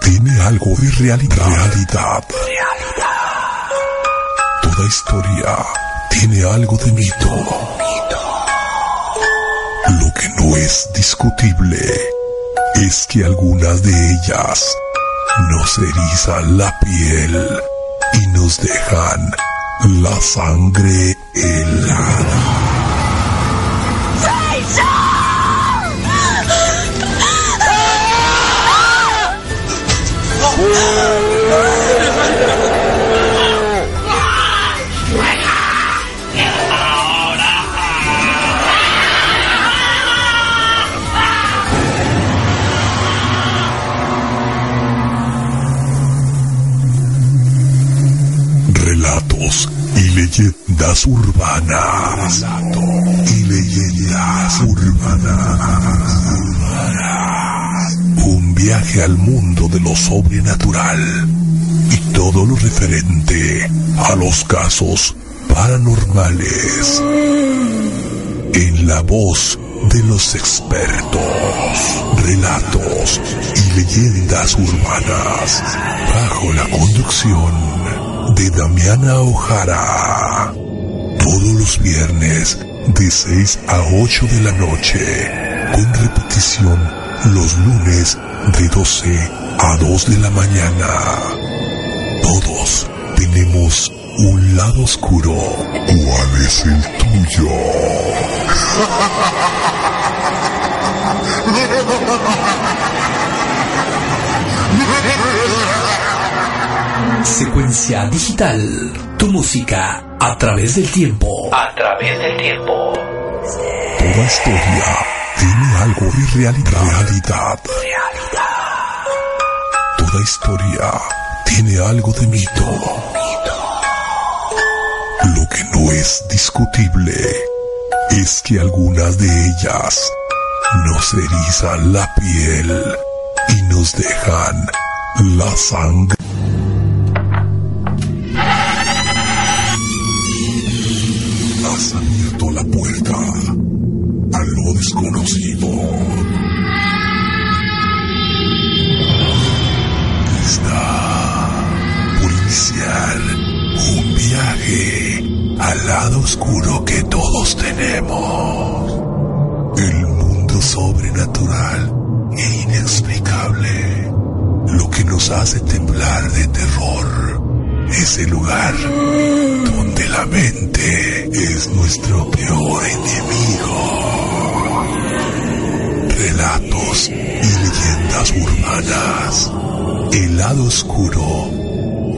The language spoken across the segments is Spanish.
tiene algo de realidad. Realidad. Toda historia tiene algo de mito. Lo que no es discutible es que algunas de ellas nos erizan la piel y nos dejan la sangre helada. Leyendas urbanas. y leyendas urbanas. Un viaje al mundo de lo sobrenatural y todo lo referente a los casos paranormales. En la voz de los expertos, relatos y leyendas urbanas, bajo la conducción de Damiana Ojara. Todos los viernes de 6 a 8 de la noche, con repetición los lunes de 12 a 2 de la mañana. Todos tenemos un lado oscuro. ¿Cuál es el tuyo? Secuencia digital. Tu música a través del tiempo. A través del tiempo. Toda historia tiene algo de realidad. Toda historia tiene algo de mito. Lo que no es discutible es que algunas de ellas nos erizan la piel y nos dejan la sangre. Es nuestro peor enemigo. Relatos y leyendas urbanas. El lado oscuro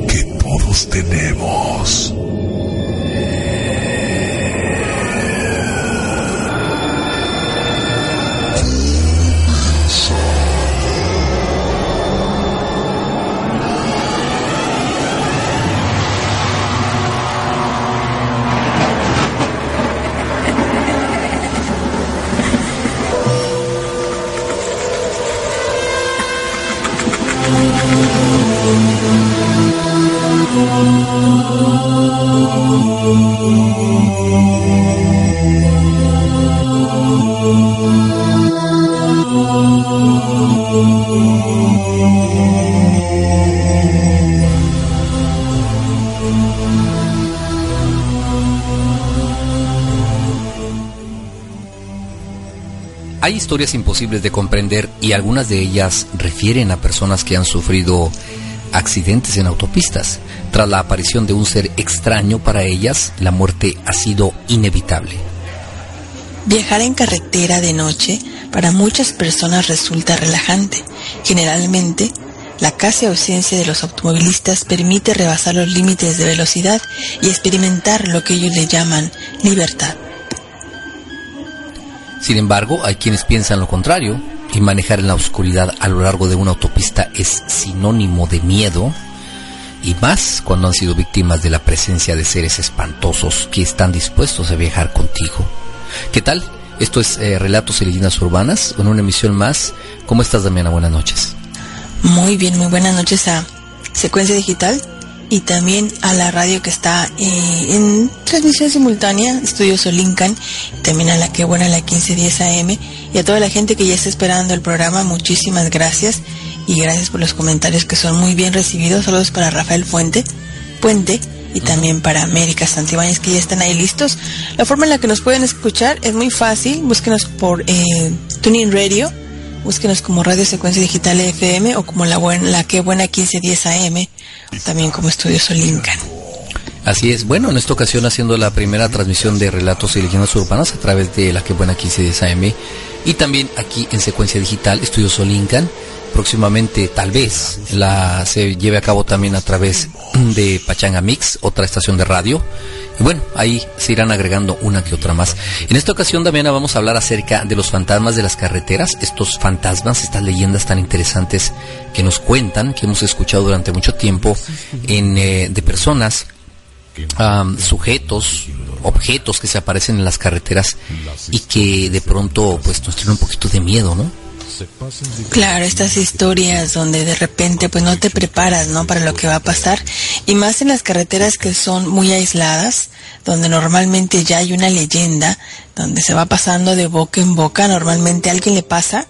que todos tenemos. Hay historias imposibles de comprender y algunas de ellas refieren a personas que han sufrido accidentes en autopistas. Tras la aparición de un ser extraño para ellas, la muerte ha sido inevitable. Viajar en carretera de noche para muchas personas resulta relajante. Generalmente, la casi ausencia de los automovilistas permite rebasar los límites de velocidad y experimentar lo que ellos le llaman libertad. Sin embargo, hay quienes piensan lo contrario, y manejar en la oscuridad a lo largo de una autopista es sinónimo de miedo, y más cuando han sido víctimas de la presencia de seres espantosos que están dispuestos a viajar contigo. ¿Qué tal? Esto es eh, Relatos y Leyendas Urbanas, en una emisión más. ¿Cómo estás, Damiana? Buenas noches. Muy bien, muy buenas noches a Secuencia Digital y también a la radio que está eh, en transmisión simultánea, Estudio Solincan, también a la que buena la 1510 AM y a toda la gente que ya está esperando el programa, muchísimas gracias y gracias por los comentarios que son muy bien recibidos. Saludos para Rafael Fuente, Puente y también para América Santibáñez que ya están ahí listos. La forma en la que nos pueden escuchar es muy fácil. Búsquenos por eh, Tuning Radio, búsquenos como Radio Secuencia Digital FM o como la, buena, la que buena 1510 AM, también como Estudio Solincan. Así es. Bueno, en esta ocasión haciendo la primera transmisión de relatos y leyendas urbanas a través de la que buena 1510 AM y también aquí en Secuencia Digital, Estudio Solincan próximamente tal vez la se lleve a cabo también a través de Pachanga Mix, otra estación de radio. Y bueno, ahí se irán agregando una que otra más. En esta ocasión también vamos a hablar acerca de los fantasmas de las carreteras, estos fantasmas, estas leyendas tan interesantes que nos cuentan, que hemos escuchado durante mucho tiempo en, eh, de personas, sujetos, objetos que se aparecen en las carreteras y que de pronto pues nos tienen un poquito de miedo, ¿no? Claro, estas historias donde de repente pues no te preparas, ¿no? Para lo que va a pasar y más en las carreteras que son muy aisladas, donde normalmente ya hay una leyenda, donde se va pasando de boca en boca, normalmente alguien le pasa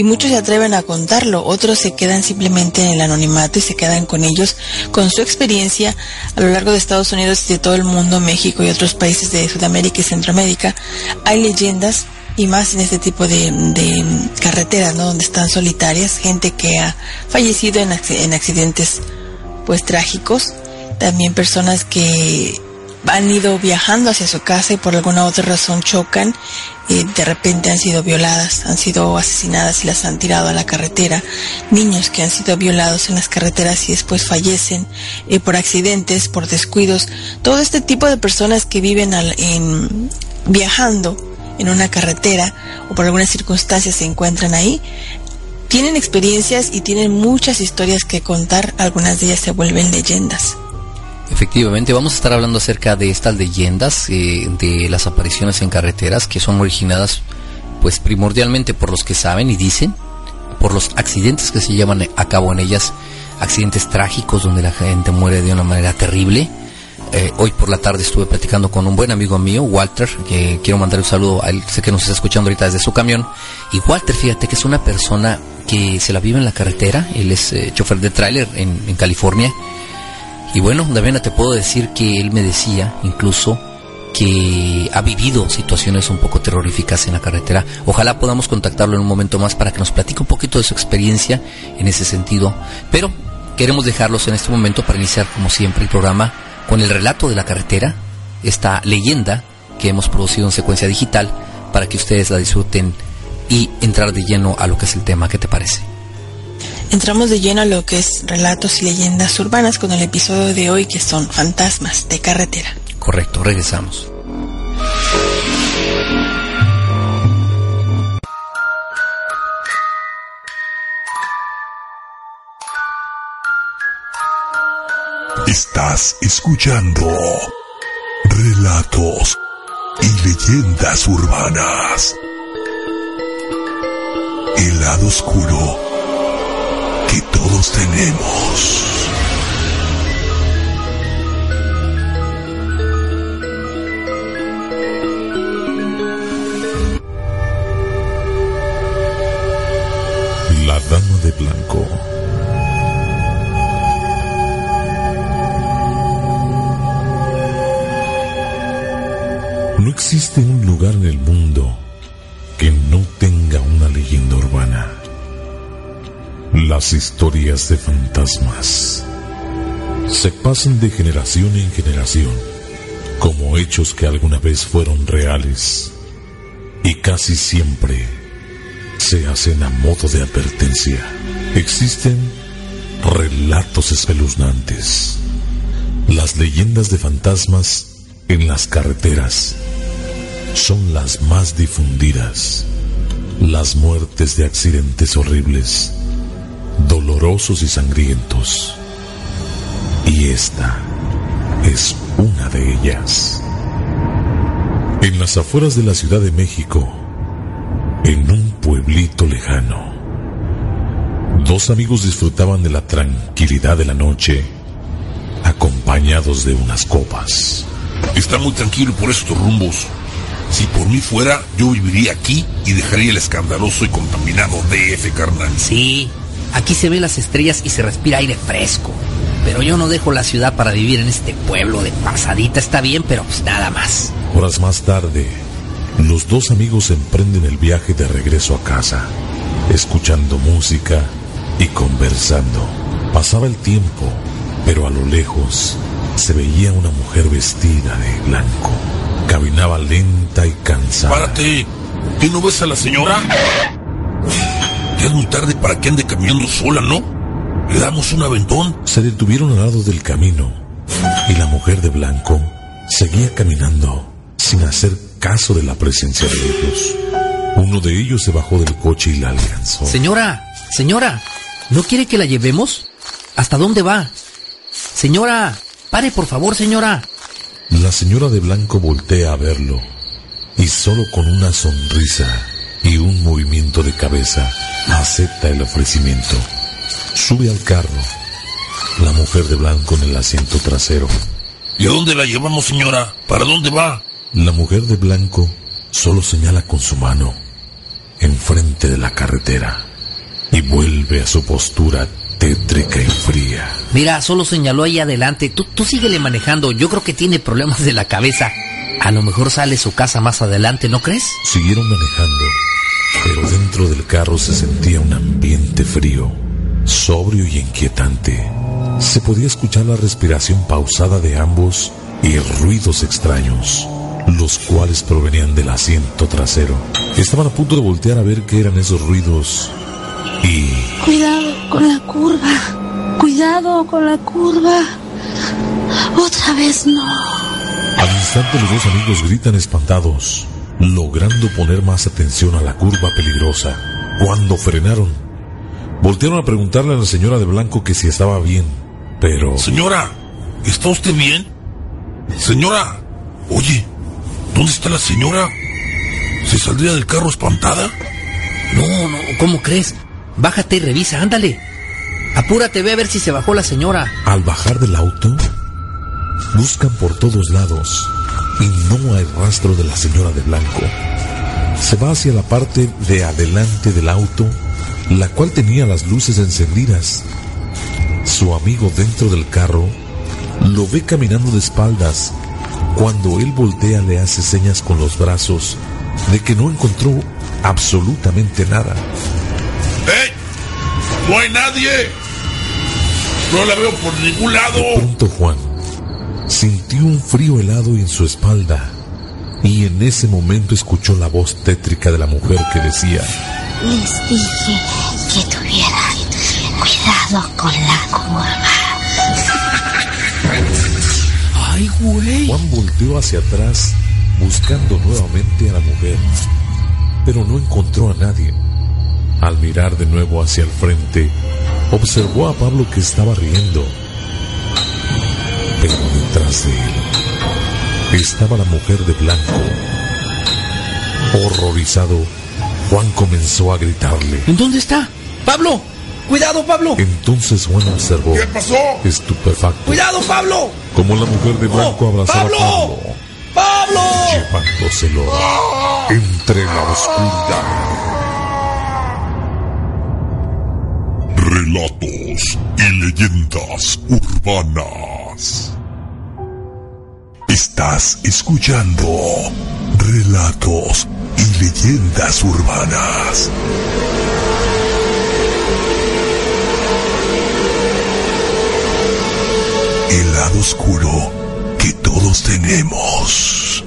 y muchos se atreven a contarlo, otros se quedan simplemente en el anonimato y se quedan con ellos, con su experiencia a lo largo de Estados Unidos y de todo el mundo, México y otros países de Sudamérica y Centroamérica. Hay leyendas y más en este tipo de, carreteras, ¿no? Donde están solitarias, gente que ha fallecido en, en accidentes pues trágicos, también personas que han ido viajando hacia su casa y por alguna otra razón chocan y de repente han sido violadas, han sido asesinadas y las han tirado a la carretera, niños que han sido violados en las carreteras y después fallecen eh, por accidentes, por descuidos, todo este tipo de personas que viven en, viajando en una carretera o por algunas circunstancias se encuentran ahí, tienen experiencias y tienen muchas historias que contar, algunas de ellas se vuelven leyendas. Efectivamente, vamos a estar hablando acerca de estas leyendas, eh, de las apariciones en carreteras que son originadas pues primordialmente por los que saben y dicen, por los accidentes que se llevan a cabo en ellas, accidentes trágicos donde la gente muere de una manera terrible, eh, hoy por la tarde estuve platicando con un buen amigo mío, Walter, que quiero mandar un saludo a él, sé que nos está escuchando ahorita desde su camión. Y Walter, fíjate que es una persona que se la vive en la carretera, él es eh, chofer de tráiler en, California. Y bueno, Davina, te puedo decir que él me decía incluso que ha vivido situaciones un poco terroríficas en la carretera. Ojalá podamos contactarlo en un momento más para que nos platique un poquito de su experiencia en ese sentido. Pero queremos dejarlos en este momento para iniciar, como siempre, el programa con el relato de la carretera, esta leyenda que hemos producido en secuencia digital para que ustedes la disfruten y entrar de lleno a lo que es el tema. ¿Qué te parece? Entramos de lleno a lo que es relatos y leyendas urbanas con el episodio de hoy que son fantasmas de carretera. Correcto, regresamos. Estás escuchando relatos y leyendas urbanas. El lado oscuro que todos tenemos. La Dama de Blanco No existe un lugar en el mundo que no tenga una leyenda urbana. Las historias de fantasmas se pasan de generación en generación como hechos que alguna vez fueron reales y casi siempre se hacen a modo de advertencia. Existen relatos espeluznantes, las leyendas de fantasmas en las carreteras son las más difundidas. Las muertes de accidentes horribles, dolorosos y sangrientos. Y esta es una de ellas. En las afueras de la Ciudad de México, en un pueblito lejano, dos amigos disfrutaban de la tranquilidad de la noche, acompañados de unas copas. Está muy tranquilo por estos rumbos. Si por mí fuera, yo viviría aquí y dejaría el escandaloso y contaminado DF, carnal. Sí, Aquí se ven las estrellas y se respira aire fresco. Pero yo no dejo la ciudad para vivir en este pueblo de pasadita. Está bien, pero pues nada más. Horas más tarde, los dos amigos emprenden el viaje de regreso a casa, escuchando música y conversando. Pasaba el tiempo, pero a lo lejos se veía una mujer vestida de blanco. Caminaba lenta y cansada. Párate. ¿Qué no ves a la señora? Ya es muy tarde para que ande caminando sola, ¿no? Le damos un aventón. Se detuvieron al lado del camino y la mujer de blanco seguía caminando sin hacer caso de la presencia de ellos. Uno de ellos se bajó del coche y la alcanzó. Señora, señora, ¿no quiere que la llevemos? ¿Hasta dónde va? Señora, pare por favor, señora. La señora de blanco voltea a verlo y solo con una sonrisa y un movimiento de cabeza acepta el ofrecimiento. Sube al carro. La mujer de blanco en el asiento trasero. ¿Y a dónde la llevamos, señora? ¿Para dónde va? La mujer de blanco solo señala con su mano enfrente de la carretera y vuelve a su postura tétrica y fría. Mira, solo señaló ahí adelante. Tú, tú síguele manejando. Yo creo que tiene problemas de la cabeza. A lo mejor sale su casa más adelante, ¿no crees? Siguieron manejando, pero dentro del carro se sentía un ambiente frío, sobrio y inquietante. Se podía escuchar la respiración pausada de ambos y ruidos extraños, los cuales provenían del asiento trasero. Estaban a punto de voltear a ver qué eran esos ruidos y Cuidado con la curva. Cuidado con la curva. Otra vez no. Al instante los dos amigos gritan espantados, logrando poner más atención a la curva peligrosa. Cuando frenaron, voltearon a preguntarle a la señora de blanco que si estaba bien, pero... Señora, ¿está usted bien? Señora, oye, ¿dónde está la señora? ¿Se saldría del carro espantada? No, no, ¿cómo crees? Bájate y revisa, ándale. Apúrate, ve a ver si se bajó la señora. Al bajar del auto, buscan por todos lados y no hay rastro de la señora de blanco. Se va hacia la parte de adelante del auto, la cual tenía las luces encendidas. Su amigo dentro del carro lo ve caminando de espaldas. Cuando él voltea le hace señas con los brazos de que no encontró absolutamente nada. ¡Eh! ¡No hay nadie! No la veo por ningún lado. De pronto Juan sintió un frío helado en su espalda y en ese momento escuchó la voz tétrica de la mujer que decía, Les dije que tuvieran cuidado con la curva. Ay, güey. Juan volteó hacia atrás buscando nuevamente a la mujer, pero no encontró a nadie. Al mirar de nuevo hacia el frente, observó a Pablo que estaba riendo. Pero detrás de él estaba la mujer de blanco. Horrorizado, Juan comenzó a gritarle. ¿En dónde está? ¡Pablo! ¡Cuidado, Pablo! Entonces Juan observó, ¿Qué pasó? estupefacto, ¡Cuidado, Pablo! como la mujer de blanco abrazaba ¡Pablo! a Pablo, ¡Pablo! llevándoselo entre la oscuridad. Relatos y leyendas urbanas. Estás escuchando Relatos y Leyendas Urbanas. El lado oscuro que todos tenemos.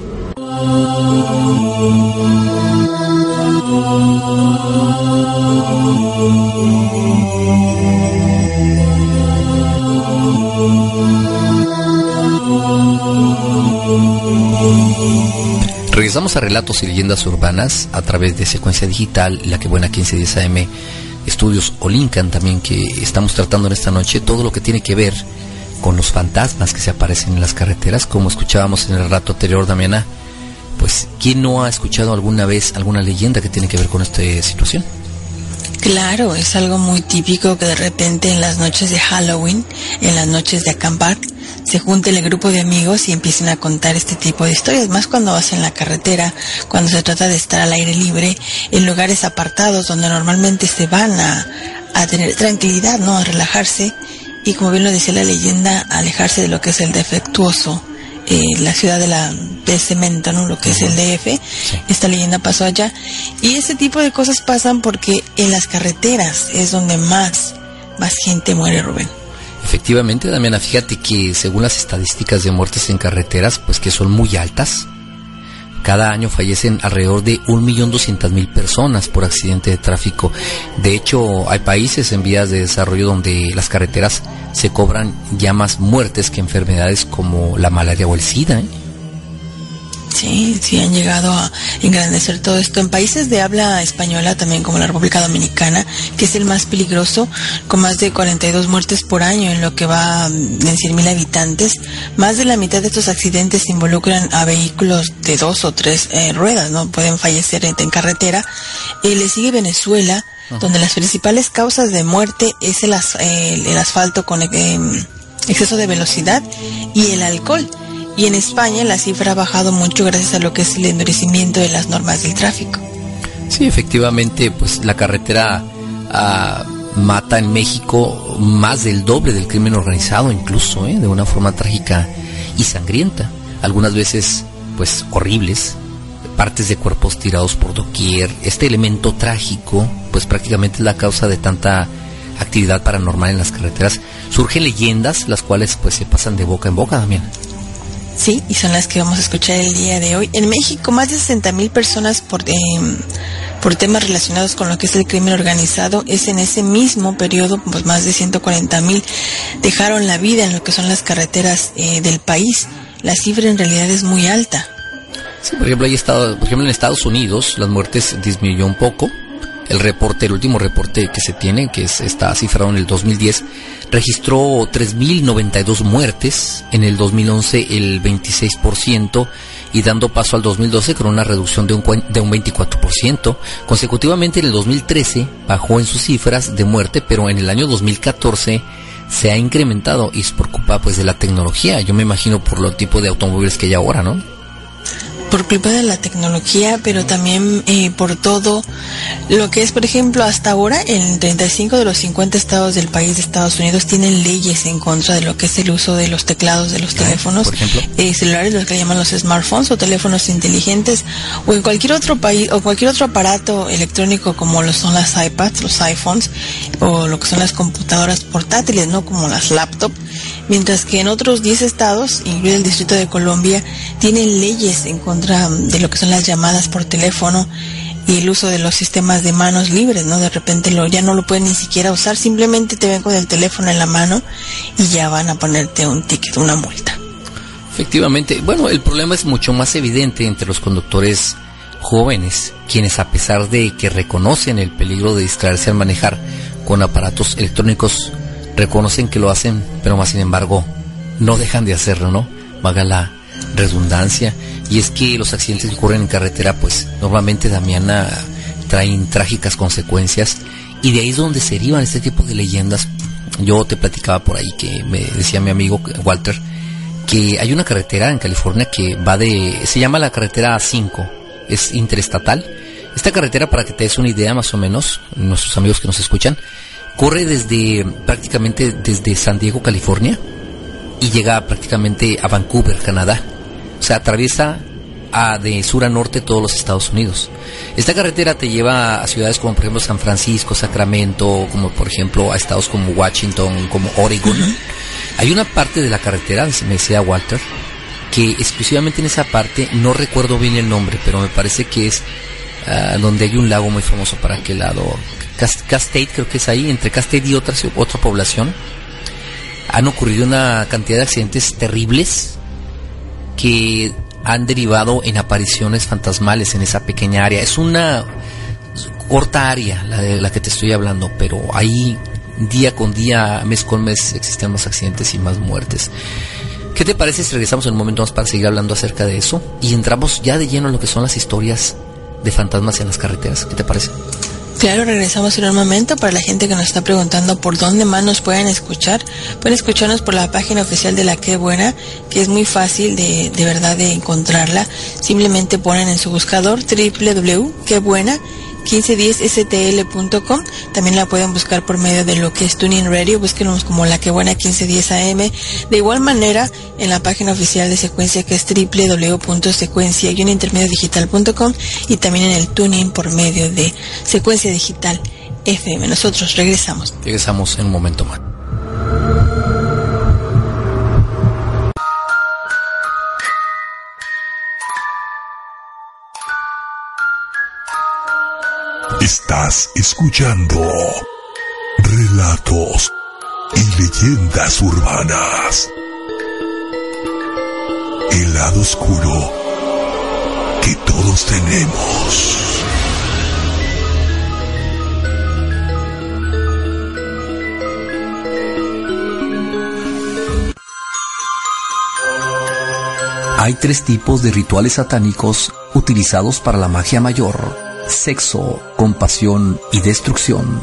Regresamos a Relatos y Leyendas Urbanas a través de Secuencia Digital, la que buena 1510 AM, Estudios Olincan también, que estamos tratando en esta noche, todo lo que tiene que ver con los fantasmas que se aparecen en las carreteras, como escuchábamos en el rato anterior, Damiana. Pues, ¿quién no ha escuchado alguna vez alguna leyenda que tiene que ver con esta situación? Claro, es algo muy típico que de repente en las noches de Halloween, en las noches de acampar, se junten el grupo de amigos y empiecen a contar este tipo de historias, más cuando vas en la carretera, cuando se trata de estar al aire libre, en lugares apartados donde normalmente se van a, a tener tranquilidad, ¿no? A relajarse y como bien lo decía la leyenda, alejarse de lo que es el defectuoso, eh, la ciudad de la de cemento, ¿no? Lo que es el DF. Esta leyenda pasó allá. Y ese tipo de cosas pasan porque en las carreteras es donde más, más gente muere, Rubén. Efectivamente, Damiana, fíjate que según las estadísticas de muertes en carreteras, pues que son muy altas, cada año fallecen alrededor de 1.200.000 personas por accidente de tráfico. De hecho, hay países en vías de desarrollo donde las carreteras se cobran ya más muertes que enfermedades como la malaria o el SIDA. ¿eh? Sí, sí han llegado a engrandecer todo esto. En países de habla española, también como la República Dominicana, que es el más peligroso, con más de 42 muertes por año en lo que va en 100.000 habitantes, más de la mitad de estos accidentes involucran a vehículos de dos o tres eh, ruedas, ¿no? Pueden fallecer en, carretera. Eh, le sigue Venezuela, donde las principales causas de muerte es el, el asfalto con eh, exceso de velocidad y el alcohol y en España la cifra ha bajado mucho gracias a lo que es el endurecimiento de las normas del tráfico. Sí, efectivamente, pues la carretera ah, mata en México más del doble del crimen organizado, incluso, ¿eh? de una forma trágica y sangrienta. Algunas veces, pues, horribles, partes de cuerpos tirados por doquier. Este elemento trágico, pues prácticamente es la causa de tanta actividad paranormal en las carreteras. Surgen leyendas, las cuales pues se pasan de boca en boca también. Sí, y son las que vamos a escuchar el día de hoy. En México, más de 60 mil personas por, eh, por temas relacionados con lo que es el crimen organizado. Es en ese mismo periodo, pues más de 140 mil dejaron la vida en lo que son las carreteras eh, del país. La cifra en realidad es muy alta. Sí, por ejemplo, hay estado, por ejemplo, en Estados Unidos las muertes disminuyó un poco. El reporte, el último reporte que se tiene, que es, está cifrado en el 2010, registró 3.092 muertes, en el 2011 el 26% y dando paso al 2012 con una reducción de un, de un 24%. Consecutivamente en el 2013 bajó en sus cifras de muerte, pero en el año 2014 se ha incrementado y es por culpa pues de la tecnología. Yo me imagino por lo tipo de automóviles que hay ahora, ¿no? Por culpa de la tecnología, pero también eh, por todo lo que es, por ejemplo, hasta ahora, en 35 de los 50 estados del país de Estados Unidos tienen leyes en contra de lo que es el uso de los teclados de los teléfonos eh, celulares, los que llaman los smartphones o teléfonos inteligentes, o en cualquier otro país o cualquier otro aparato electrónico como lo son las iPads, los iPhones, o lo que son las computadoras portátiles, no como las laptops mientras que en otros 10 estados, incluido el Distrito de Colombia, tienen leyes en contra de lo que son las llamadas por teléfono y el uso de los sistemas de manos libres, ¿no? De repente lo, ya no lo pueden ni siquiera usar, simplemente te ven con el teléfono en la mano y ya van a ponerte un ticket, una multa. Efectivamente, bueno, el problema es mucho más evidente entre los conductores jóvenes, quienes a pesar de que reconocen el peligro de distraerse al manejar con aparatos electrónicos reconocen que lo hacen, pero más sin embargo no dejan de hacerlo, ¿no? Vaga la redundancia. Y es que los accidentes que ocurren en carretera, pues normalmente, Damiana, traen trágicas consecuencias. Y de ahí es donde se derivan este tipo de leyendas. Yo te platicaba por ahí que me decía mi amigo Walter que hay una carretera en California que va de. se llama la carretera 5, es interestatal. Esta carretera, para que te des una idea más o menos, nuestros amigos que nos escuchan, corre desde prácticamente desde San Diego, California, y llega prácticamente a Vancouver, Canadá. O sea, atraviesa a, de sur a norte todos los Estados Unidos. Esta carretera te lleva a ciudades como por ejemplo San Francisco, Sacramento, como por ejemplo a estados como Washington, como Oregon. Hay una parte de la carretera, me decía Walter, que exclusivamente en esa parte, no recuerdo bien el nombre, pero me parece que es ah, donde hay un lago muy famoso para aquel lado, Castate, creo que es ahí, entre Castate y otra, otra población, han ocurrido una cantidad de accidentes terribles que han derivado en apariciones fantasmales en esa pequeña área. Es una corta área la de la que te estoy hablando, pero ahí día con día, mes con mes existen más accidentes y más muertes. ¿Qué te parece si regresamos en un momento más para seguir hablando acerca de eso y entramos ya de lleno en lo que son las historias de fantasmas en las carreteras? ¿Qué te parece? Claro, regresamos en un momento para la gente que nos está preguntando por dónde más nos pueden escuchar. Pueden escucharnos por la página oficial de la Qué Buena, que es muy fácil de, de verdad de encontrarla. Simplemente ponen en su buscador www.quebuena 1510stl.com. También la pueden buscar por medio de lo que es Tuning Radio. Búsquenos como la que buena 1510 AM. De igual manera, en la página oficial de Secuencia que es www.secuencia-digital.com y también en el Tuning por medio de Secuencia Digital FM. Nosotros regresamos. Regresamos en un momento más. Estás escuchando relatos y leyendas urbanas. El lado oscuro que todos tenemos. Hay tres tipos de rituales satánicos utilizados para la magia mayor. Sexo, compasión y destrucción.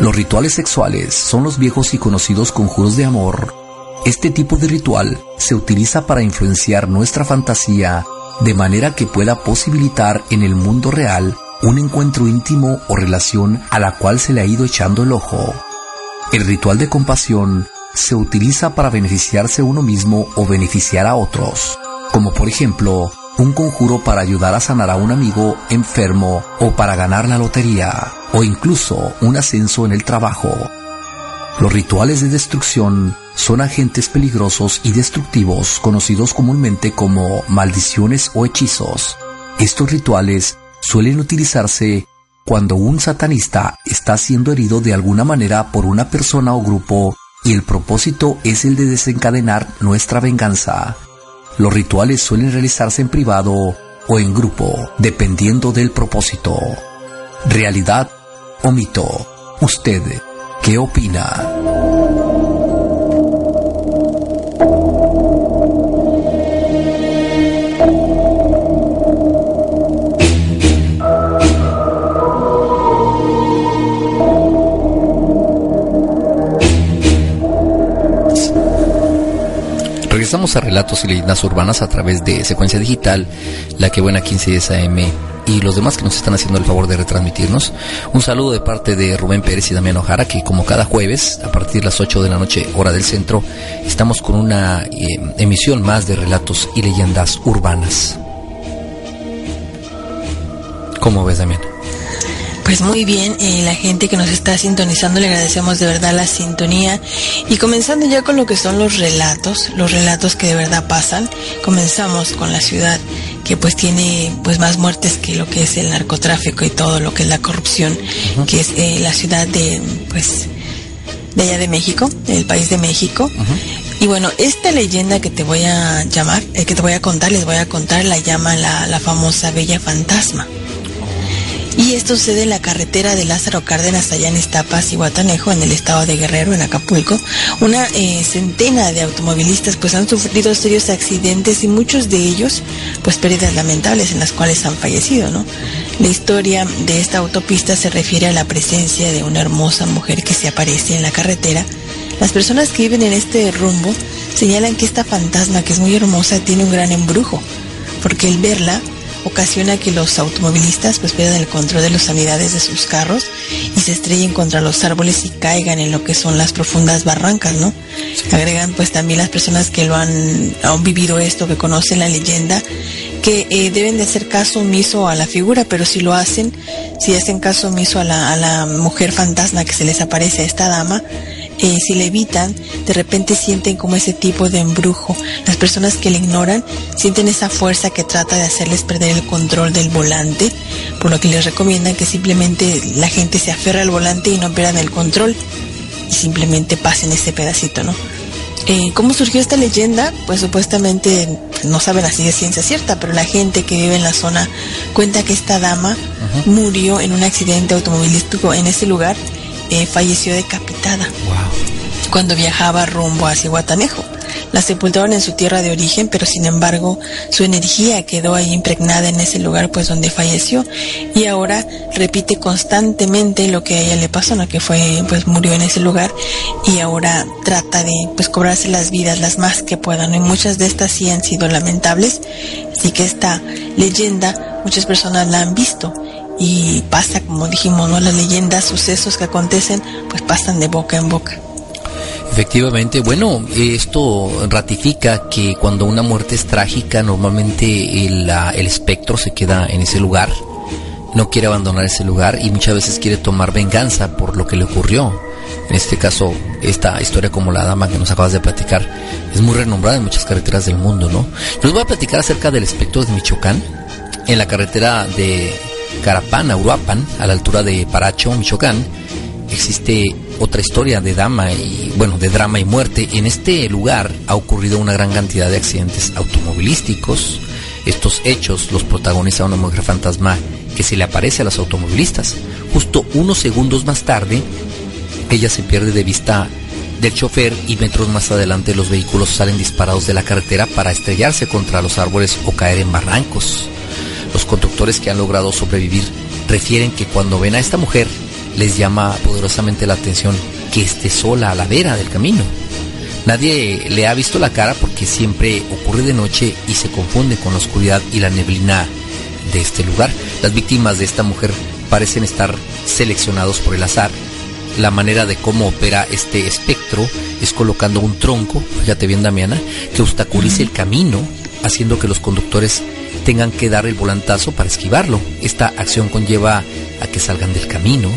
Los rituales sexuales son los viejos y conocidos conjuros de amor. Este tipo de ritual se utiliza para influenciar nuestra fantasía de manera que pueda posibilitar en el mundo real un encuentro íntimo o relación a la cual se le ha ido echando el ojo. El ritual de compasión se utiliza para beneficiarse uno mismo o beneficiar a otros, como por ejemplo un conjuro para ayudar a sanar a un amigo enfermo o para ganar la lotería, o incluso un ascenso en el trabajo. Los rituales de destrucción son agentes peligrosos y destructivos conocidos comúnmente como maldiciones o hechizos. Estos rituales suelen utilizarse cuando un satanista está siendo herido de alguna manera por una persona o grupo y el propósito es el de desencadenar nuestra venganza. Los rituales suelen realizarse en privado o en grupo, dependiendo del propósito. Realidad o mito. ¿Usted qué opina? Regresamos a Relatos y Leyendas Urbanas a través de Secuencia Digital, la que buena 1510 AM y los demás que nos están haciendo el favor de retransmitirnos. Un saludo de parte de Rubén Pérez y Damián Ojara, que como cada jueves, a partir de las 8 de la noche, hora del centro, estamos con una eh, emisión más de Relatos y Leyendas Urbanas. ¿Cómo ves, Damián? Pues muy bien, eh, la gente que nos está sintonizando le agradecemos de verdad la sintonía y comenzando ya con lo que son los relatos, los relatos que de verdad pasan, comenzamos con la ciudad que pues tiene pues más muertes que lo que es el narcotráfico y todo lo que es la corrupción, que es eh, la ciudad de pues de allá de México, del país de México. Y bueno, esta leyenda que te voy a llamar, eh, que te voy a contar, les voy a contar, la llama la, la famosa Bella Fantasma. Y esto sucede en la carretera de Lázaro Cárdenas, allá en Iztapas y Guatanejo, en el estado de Guerrero, en Acapulco. Una eh, centena de automovilistas pues han sufrido serios accidentes y muchos de ellos pues pérdidas lamentables en las cuales han fallecido, ¿no? La historia de esta autopista se refiere a la presencia de una hermosa mujer que se aparece en la carretera. Las personas que viven en este rumbo señalan que esta fantasma, que es muy hermosa, tiene un gran embrujo, porque el verla ocasiona que los automovilistas pues pierdan el control de las unidades de sus carros y se estrellen contra los árboles y caigan en lo que son las profundas barrancas, ¿no? Agregan pues también las personas que lo han, han vivido esto, que conocen la leyenda, que eh, deben de hacer caso omiso a la figura, pero si lo hacen, si hacen caso omiso a la, a la mujer fantasma que se les aparece a esta dama, eh, si le evitan, de repente sienten como ese tipo de embrujo. Las personas que le ignoran sienten esa fuerza que trata de hacerles perder el control del volante, por lo que les recomiendan que simplemente la gente se aferre al volante y no pierdan el control y simplemente pasen ese pedacito, ¿no? Eh, ¿Cómo surgió esta leyenda? Pues supuestamente no saben así de ciencia cierta, pero la gente que vive en la zona cuenta que esta dama murió en un accidente automovilístico en ese lugar eh, falleció decapitada. Cuando viajaba rumbo hacia Guatanejo. La sepultaron en su tierra de origen, pero sin embargo su energía quedó ahí impregnada en ese lugar pues donde falleció. Y ahora repite constantemente lo que a ella le pasó, ¿no? que fue pues murió en ese lugar y ahora trata de pues cobrarse las vidas las más que puedan y muchas de estas sí han sido lamentables, así que esta leyenda muchas personas la han visto y pasa, como dijimos, ¿no? Las leyendas, sucesos que acontecen, pues pasan de boca en boca. Efectivamente, bueno, esto ratifica que cuando una muerte es trágica, normalmente el, el, espectro se queda en ese lugar, no quiere abandonar ese lugar y muchas veces quiere tomar venganza por lo que le ocurrió. En este caso, esta historia como la dama que nos acabas de platicar es muy renombrada en muchas carreteras del mundo, ¿no? Les voy a platicar acerca del espectro de Michoacán, en la carretera de Carapán a Uruapan, a la altura de Paracho, Michoacán existe otra historia de dama y bueno, de drama y muerte. En este lugar ha ocurrido una gran cantidad de accidentes automovilísticos. Estos hechos los protagoniza una mujer fantasma que se le aparece a los automovilistas. Justo unos segundos más tarde, ella se pierde de vista del chofer y metros más adelante los vehículos salen disparados de la carretera para estrellarse contra los árboles o caer en barrancos. Los conductores que han logrado sobrevivir refieren que cuando ven a esta mujer les llama poderosamente la atención que esté sola a la vera del camino. Nadie le ha visto la cara porque siempre ocurre de noche y se confunde con la oscuridad y la neblina de este lugar. Las víctimas de esta mujer parecen estar seleccionados por el azar. La manera de cómo opera este espectro es colocando un tronco, fíjate bien Damiana, que obstaculice el camino, haciendo que los conductores tengan que dar el volantazo para esquivarlo. Esta acción conlleva a que salgan del camino,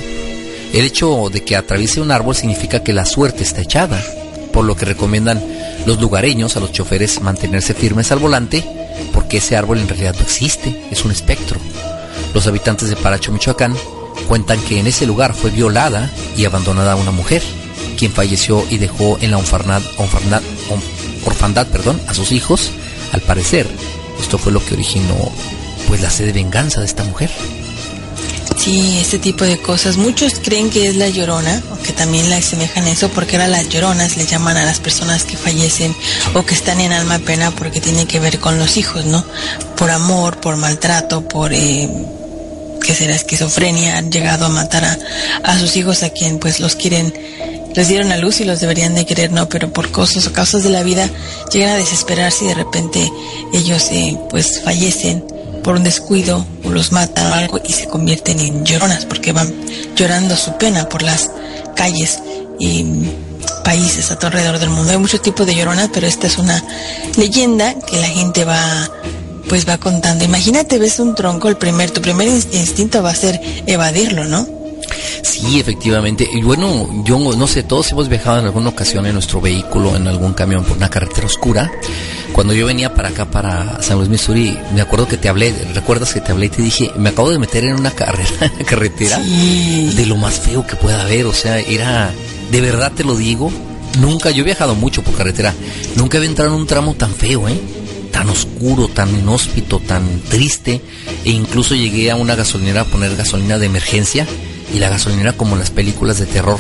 el hecho de que atraviese un árbol significa que la suerte está echada, por lo que recomiendan los lugareños a los choferes mantenerse firmes al volante, porque ese árbol en realidad no existe, es un espectro. Los habitantes de Paracho, Michoacán, cuentan que en ese lugar fue violada y abandonada una mujer, quien falleció y dejó en la orfandad, perdón, a sus hijos. Al parecer, esto fue lo que originó pues la sed de venganza de esta mujer. Sí, este tipo de cosas. Muchos creen que es la llorona, o que también la asemejan a eso, porque ahora las lloronas le llaman a las personas que fallecen o que están en alma pena porque tiene que ver con los hijos, ¿no? Por amor, por maltrato, por, eh, ¿qué será? Esquizofrenia, han llegado a matar a, a sus hijos a quien pues los quieren les dieron a luz y los deberían de querer, no, pero por cosas o causas de la vida llegan a desesperarse y de repente ellos eh, pues fallecen por un descuido o los matan o algo y se convierten en lloronas porque van llorando su pena por las calles y países a todo alrededor del mundo. Hay muchos tipos de lloronas, pero esta es una leyenda que la gente va pues va contando. Imagínate, ves un tronco, el primer, tu primer instinto va a ser evadirlo, ¿no? Sí, efectivamente. Y bueno, yo no sé, todos hemos viajado en alguna ocasión en nuestro vehículo, en algún camión por una carretera oscura cuando yo venía para acá, para San Luis, Missouri, me acuerdo que te hablé, recuerdas que te hablé y te dije, me acabo de meter en una carrera, carretera de lo más feo que pueda haber, o sea, era, de verdad te lo digo, nunca, yo he viajado mucho por carretera, nunca he entrado en un tramo tan feo, ¿eh? tan oscuro, tan inhóspito, tan triste, e incluso llegué a una gasolinera a poner gasolina de emergencia, y la gasolinera como las películas de terror,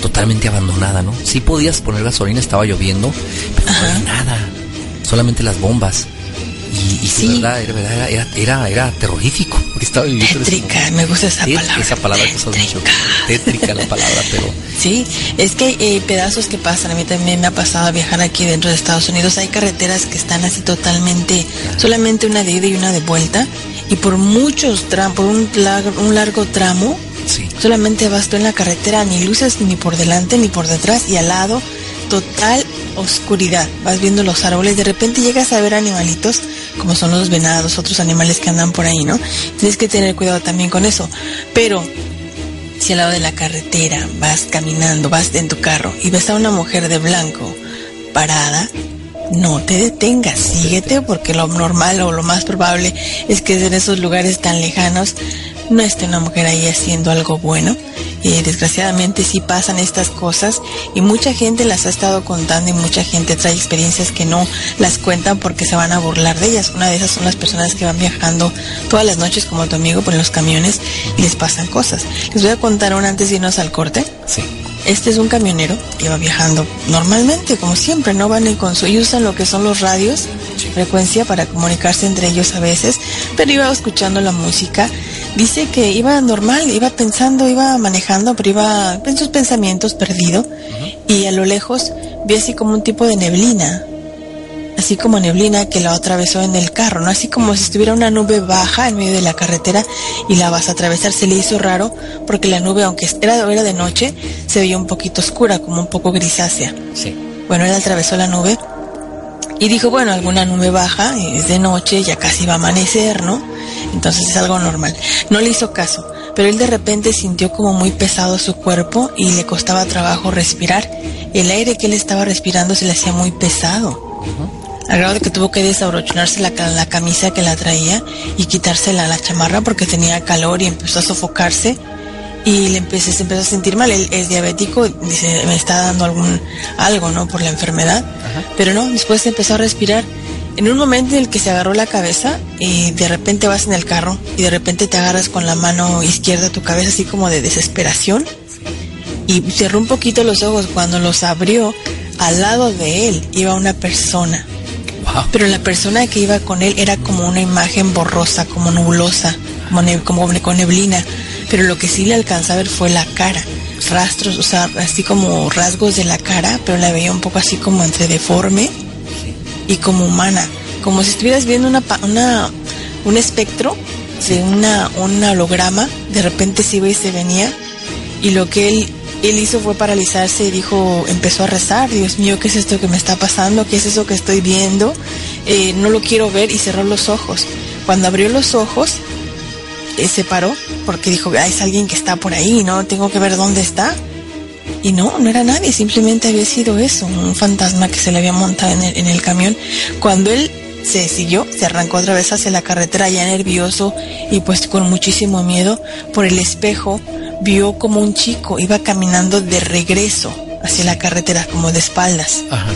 totalmente abandonada, ¿no? Sí podías poner gasolina, estaba lloviendo, pero no había nada solamente las bombas. Y, sí, verdad, era, era, era, era, terrorífico. Estaba tétrica, me gusta esa palabra. Esa palabra que usas mucho. Tétrica la palabra, pero. Sí, es que hay eh, pedazos que pasan. A mí también me ha pasado a viajar aquí dentro de Estados Unidos. Hay carreteras que están así totalmente, solamente una de ida y una de vuelta. Y por muchos tramos, por un largo, un largo tramo, solamente vas tú en la carretera, ni luces ni por delante ni por detrás y al lado total oscuridad. Vas viendo los árboles, de repente llegas a ver animalitos, como son los venados, otros animales que andan por ahí, ¿no? Tienes que tener cuidado también con eso. Pero si al lado de la carretera vas caminando, vas en tu carro y ves a una mujer de blanco parada, no te detengas, síguete porque lo normal o lo más probable es que en esos lugares tan lejanos no esté una mujer ahí haciendo algo bueno eh, desgraciadamente sí pasan estas cosas y mucha gente las ha estado contando y mucha gente trae experiencias que no las cuentan porque se van a burlar de ellas. Una de esas son las personas que van viajando todas las noches como tu amigo por los camiones y les pasan cosas. Les voy a contar una antes de irnos al corte. Sí. Este es un camionero que va viajando normalmente, como siempre, no van y con su, y usan lo que son los radios, frecuencia para comunicarse entre ellos a veces, pero iba escuchando la música dice que iba normal, iba pensando, iba manejando, pero iba en sus pensamientos perdido y a lo lejos vi así como un tipo de neblina. así como neblina que la atravesó en el carro, ¿no? Así como si estuviera una nube baja en medio de la carretera y la vas a atravesar. Se le hizo raro porque la nube, aunque era, era de noche, se veía un poquito oscura, como un poco grisácea. Sí. Bueno, él atravesó la nube y dijo, bueno, alguna nube baja, es de noche, ya casi va a amanecer, ¿no? Entonces es algo normal. No le hizo caso, pero él de repente sintió como muy pesado su cuerpo y le costaba trabajo respirar. El aire que él estaba respirando se le hacía muy pesado. Al grado de que tuvo que desabrocharse la, la camisa que la traía y quitársela la chamarra porque tenía calor y empezó a sofocarse y le empecé, se empezó a sentir mal. Él es diabético, dice, me está dando algún algo, ¿no? Por la enfermedad. Pero no, después se empezó a respirar. En un momento en el que se agarró la cabeza y de repente vas en el carro y de repente te agarras con la mano izquierda a tu cabeza así como de desesperación y cerró un poquito los ojos. Cuando los abrió, al lado de él iba una persona. Pero la persona que iba con él era como una imagen borrosa, como nubulosa, como, como con neblina. Pero lo que sí le alcanzó a ver fue la cara. Rastros, o sea, así como rasgos de la cara, pero la veía un poco así como entre deforme y como humana. Como si estuvieras viendo una, una un espectro de una, un holograma. De repente se iba y se venía. Y lo que él, él hizo fue paralizarse y dijo, empezó a rezar, Dios mío, ¿qué es esto que me está pasando? ¿Qué es eso que estoy viendo? Eh, no lo quiero ver y cerró los ojos. Cuando abrió los ojos, se paró porque dijo, ah, es alguien que está por ahí, ¿no? Tengo que ver dónde está. Y no, no era nadie, simplemente había sido eso, un fantasma que se le había montado en el, camión. Cuando él se siguió, se arrancó otra vez hacia la carretera ya nervioso y pues con muchísimo miedo, por el espejo vio como un chico iba caminando de regreso hacia la carretera, como de espaldas. Ajá.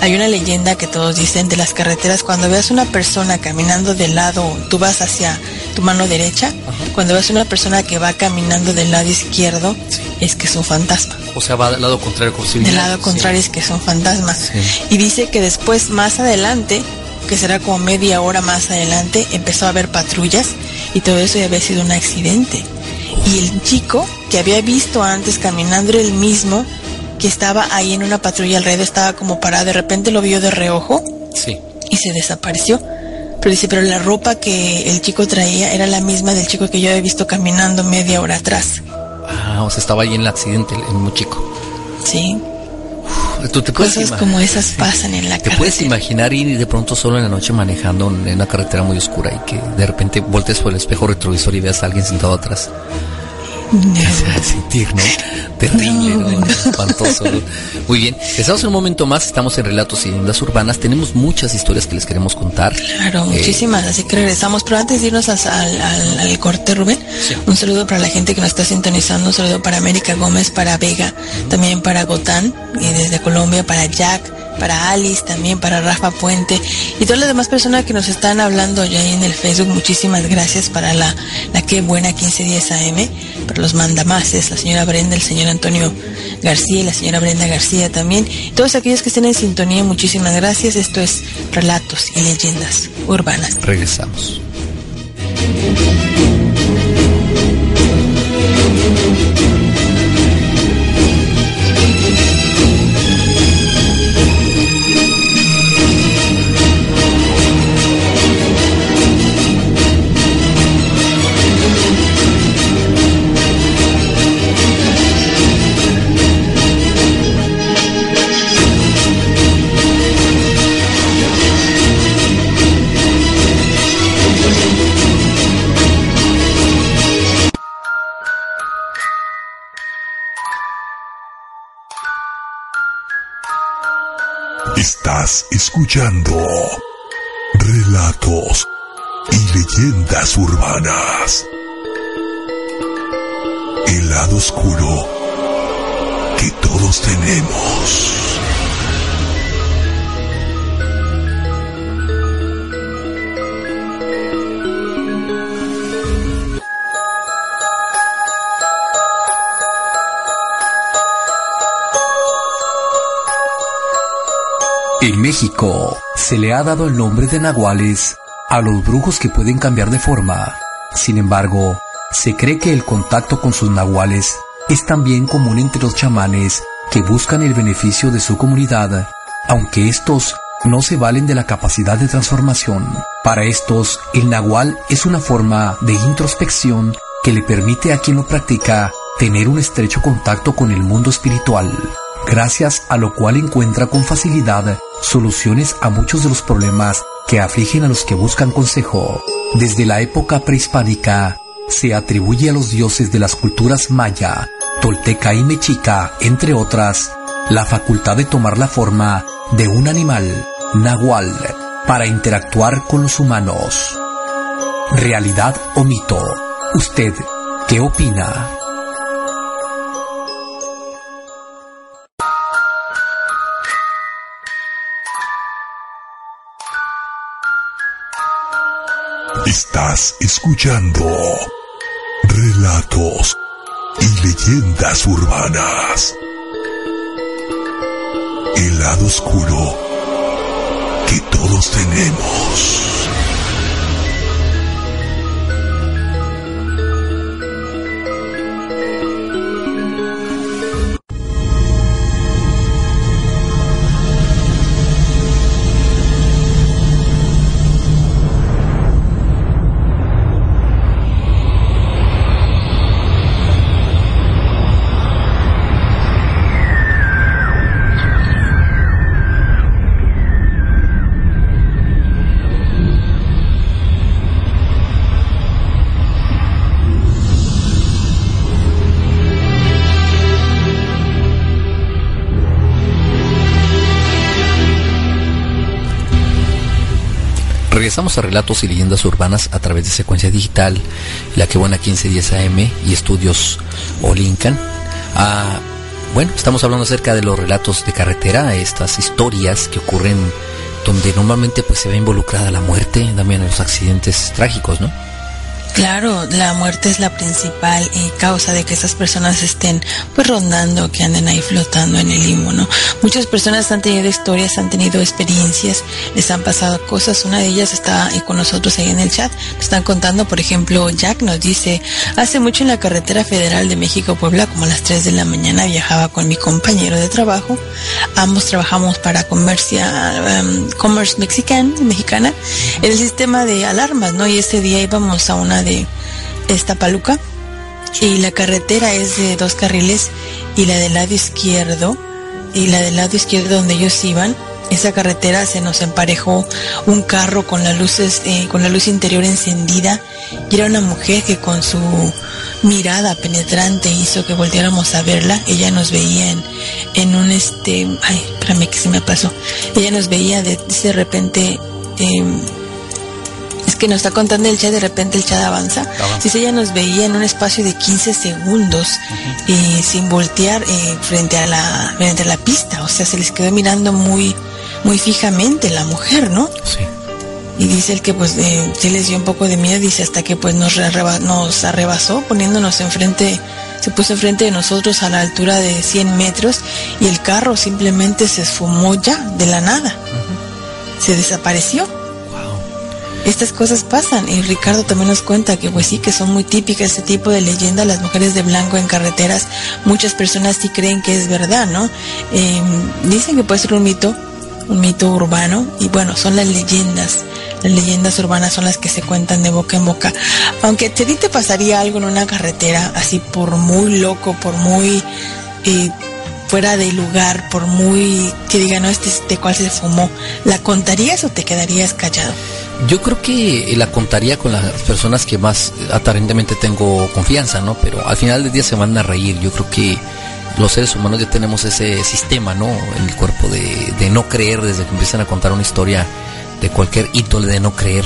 Hay una leyenda que todos dicen de las carreteras, cuando veas una persona caminando del lado, tú vas hacia tu mano derecha, cuando ves una persona que va caminando del lado izquierdo, es que es un fantasma. O sea, va del lado contrario como si Del lado sí. contrario es que son fantasmas. Sí. Y dice que después, más adelante, que será como media hora más adelante, empezó a haber patrullas y todo eso ya había sido un accidente. Y el chico que había visto antes caminando el mismo que estaba ahí en una patrulla alrededor, estaba como parado, de repente lo vio de reojo Sí. y se desapareció. Pero dice, pero la ropa que el chico traía era la misma del chico que yo había visto caminando media hora atrás. Ah, o sea, estaba ahí en el accidente, el, el muy chico. Sí, Tú te puedes cosas como esas sí. pasan en la ¿Te puedes carretera. imaginar ir de pronto solo en la noche manejando en una carretera muy oscura y que de repente voltees por el espejo retrovisor y veas a alguien sentado atrás? Sentir, ¿no? Terrible, ¿no? Espantoso. ¿no? Muy bien. Estamos en un momento más, estamos en Relatos y Leyendas Urbanas. Tenemos muchas historias que les queremos contar. Claro, Eh, muchísimas, así que regresamos. Pero antes de irnos al, al- al- al corte, Rubén, un saludo para la gente que nos está sintonizando, un saludo para América Gómez, para Vega, también para Gotán, y desde Colombia, para Jack, para Alice, también para Rafa Puente, y todas las demás personas que nos están hablando ya en el Facebook, muchísimas gracias para la, la que buena 1510 AM, para los mandamases, la señora Brenda, el señor Antonio García y la señora Brenda García también. Todos aquellos que estén en sintonía, muchísimas gracias. Esto es Relatos y Leyendas Urbanas. Regresamos. Escuchando relatos y leyendas urbanas. El lado oscuro que todos tenemos. En México se le ha dado el nombre de nahuales a los brujos que pueden cambiar de forma. Sin embargo, se cree que el contacto con sus nahuales es también común entre los chamanes que buscan el beneficio de su comunidad, aunque estos no se valen de la capacidad de transformación. Para estos, el nahual es una forma de introspección que le permite a quien lo practica tener un estrecho contacto con el mundo espiritual, gracias a lo cual encuentra con facilidad soluciones a muchos de los problemas que afligen a los que buscan consejo. Desde la época prehispánica, se atribuye a los dioses de las culturas maya, tolteca y mexica, entre otras, la facultad de tomar la forma de un animal, nahual, para interactuar con los humanos. ¿Realidad o mito? ¿Usted qué opina? Estás escuchando relatos y leyendas urbanas. El lado oscuro que todos tenemos. Regresamos a Relatos y Leyendas Urbanas a través de Secuencia Digital, la que buena 1510 AM y Estudios Olincan. Ah, bueno, estamos hablando acerca de los relatos de carretera, estas historias que ocurren donde normalmente pues se ve involucrada la muerte, también los accidentes trágicos, ¿no? Claro, la muerte es la principal eh, causa de que esas personas estén pues rondando, que anden ahí flotando en el limbo, ¿no? Muchas personas han tenido historias, han tenido experiencias, les han pasado cosas. Una de ellas está ahí con nosotros ahí en el chat. Nos están contando, por ejemplo, Jack nos dice, hace mucho en la carretera federal de México-Puebla, como a las 3 de la mañana, viajaba con mi compañero de trabajo. Ambos trabajamos para Comercia, um, Commerce Mexican, mexicana, el sistema de alarmas, ¿no? Y ese día íbamos a una de esta paluca. Y la carretera es de dos carriles y la del lado izquierdo y la del lado izquierdo donde ellos iban esa carretera se nos emparejó un carro con las luces eh, con la luz interior encendida y era una mujer que con su mirada penetrante hizo que volviéramos a verla. Ella nos veía en, un este ay espérame que se me pasó. Ella nos veía de, de repente eh, es que nos está contando el chat, de repente el chat avanza. Si ella nos veía en un espacio de 15 segundos y sin voltear eh, frente a la frente a la pista, o sea, se les quedó mirando muy muy fijamente la mujer, ¿no? Sí. Y dice el que pues eh, sí les dio un poco de miedo, dice hasta que pues nos, arreba, nos arrebasó poniéndonos enfrente, se puso enfrente de nosotros a la altura de 100 metros y el carro simplemente se esfumó ya de la nada. Se desapareció estas cosas pasan. Y Ricardo también nos cuenta que pues sí que son muy típicas este tipo de leyenda las mujeres de blanco en carreteras. Muchas personas sí creen que es verdad no eh, dicen que puede ser un mito un mito urbano. Y bueno son las leyendas. Las leyendas urbanas son las que se cuentan de boca en boca. Aunque te te pasaría algo en una carretera así por muy loco por muy eh, fuera de lugar por muy que diga no este de cuál se fumó la contarías o te quedarías callado yo creo que la contaría con las personas que más aparentemente tengo confianza, ¿no? Pero al final del día se van a reír. Yo creo que los seres humanos ya tenemos ese sistema, ¿no? En el cuerpo de, no creer desde que empiezan a contar una historia de cualquier ídole de no creer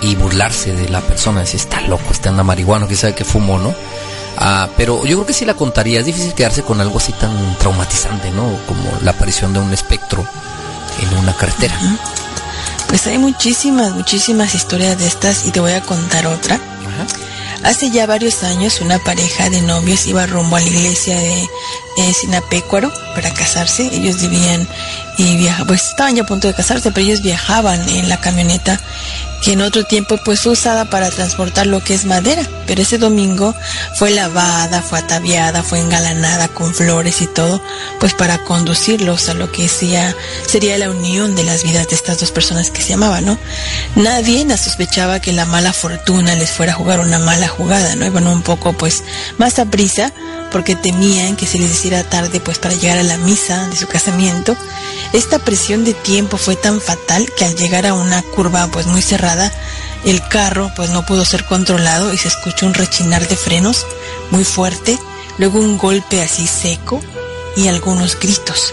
y burlarse de la persona. Si está loco, está en la marihuana, que sabe que fumó, ¿no? Ah, pero yo creo que sí la contaría. Es difícil quedarse con algo así tan traumatizante, ¿no? Como la aparición de un espectro en una carretera. Pues hay muchísimas, muchísimas historias de estas y te voy a contar otra. Hace ya varios años una pareja de novios iba rumbo a la iglesia de eh, Sinapecuaro para casarse. Ellos vivían y viaja, pues estaban ya a punto de casarse, pero ellos viajaban en la camioneta que en otro tiempo pues fue usada para transportar lo que es madera, pero ese domingo fue lavada, fue ataviada, fue engalanada con flores y todo, pues para conducirlos a lo que sería, sería la unión de las vidas de estas dos personas que se amaban, ¿no? Nadie sospechaba que la mala fortuna les fuera a jugar una mala jugada, ¿no? Iban un poco pues más a prisa porque temían que se les hiciera tarde pues para llegar a la misa de su casamiento. Esta presión de tiempo fue tan fatal que al llegar a una curva pues muy cerrada, el carro pues no pudo ser controlado y se escuchó un rechinar de frenos muy fuerte, luego un golpe así seco y algunos gritos.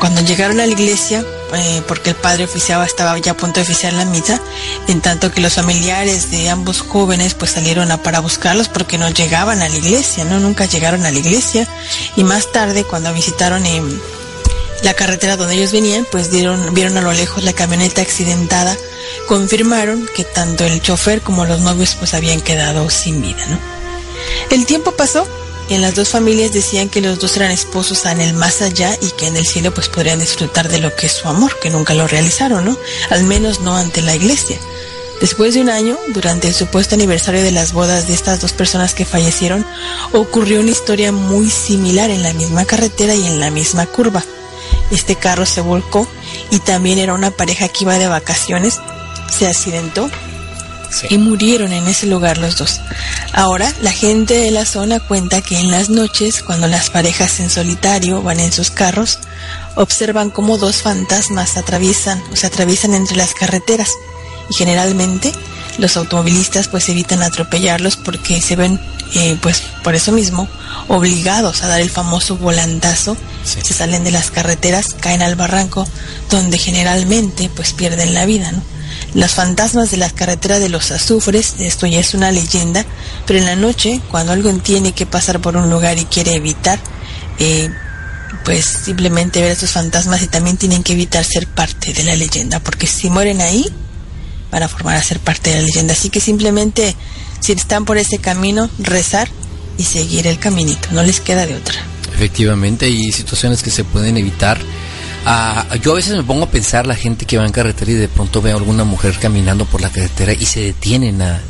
Cuando llegaron a la iglesia, eh, porque el padre oficiaba estaba ya a punto de oficiar la misa, en tanto que los familiares de ambos jóvenes pues salieron a para buscarlos porque no llegaban a la iglesia, no nunca llegaron a la iglesia. Y más tarde cuando visitaron eh, la carretera donde ellos venían, pues dieron, vieron a lo lejos la camioneta accidentada, confirmaron que tanto el chofer como los novios pues habían quedado sin vida, ¿no? El tiempo pasó en las dos familias decían que los dos eran esposos en el más allá y que en el cielo pues podrían disfrutar de lo que es su amor, que nunca lo realizaron, ¿no? Al menos no ante la iglesia. Después de un año, durante el supuesto aniversario de las bodas de estas dos personas que fallecieron, ocurrió una historia muy similar en la misma carretera y en la misma curva. Este carro se volcó y también era una pareja que iba de vacaciones, se accidentó y murieron en ese lugar los dos. Ahora, la gente de la zona cuenta que en las noches, cuando las parejas en solitario van en sus carros, observan cómo dos fantasmas atraviesan o se atraviesan entre las carreteras. Y generalmente los automovilistas pues evitan atropellarlos porque se ven eh, pues por eso mismo obligados a dar el famoso volantazo. Se salen de las carreteras caen al barranco donde generalmente pues pierden la vida no los fantasmas de las carreteras de los azufres, esto ya es una leyenda, pero en la noche, cuando alguien tiene que pasar por un lugar y quiere evitar, eh, pues simplemente ver a esos fantasmas y también tienen que evitar ser parte de la leyenda, porque si mueren ahí, van a formar a ser parte de la leyenda. Así que simplemente, si están por ese camino, rezar y seguir el caminito, no les queda de otra. Efectivamente, hay situaciones que se pueden evitar Ah, yo a veces me pongo a pensar la gente que va en carretera y de pronto veo a alguna mujer caminando por la carretera y se detienen a...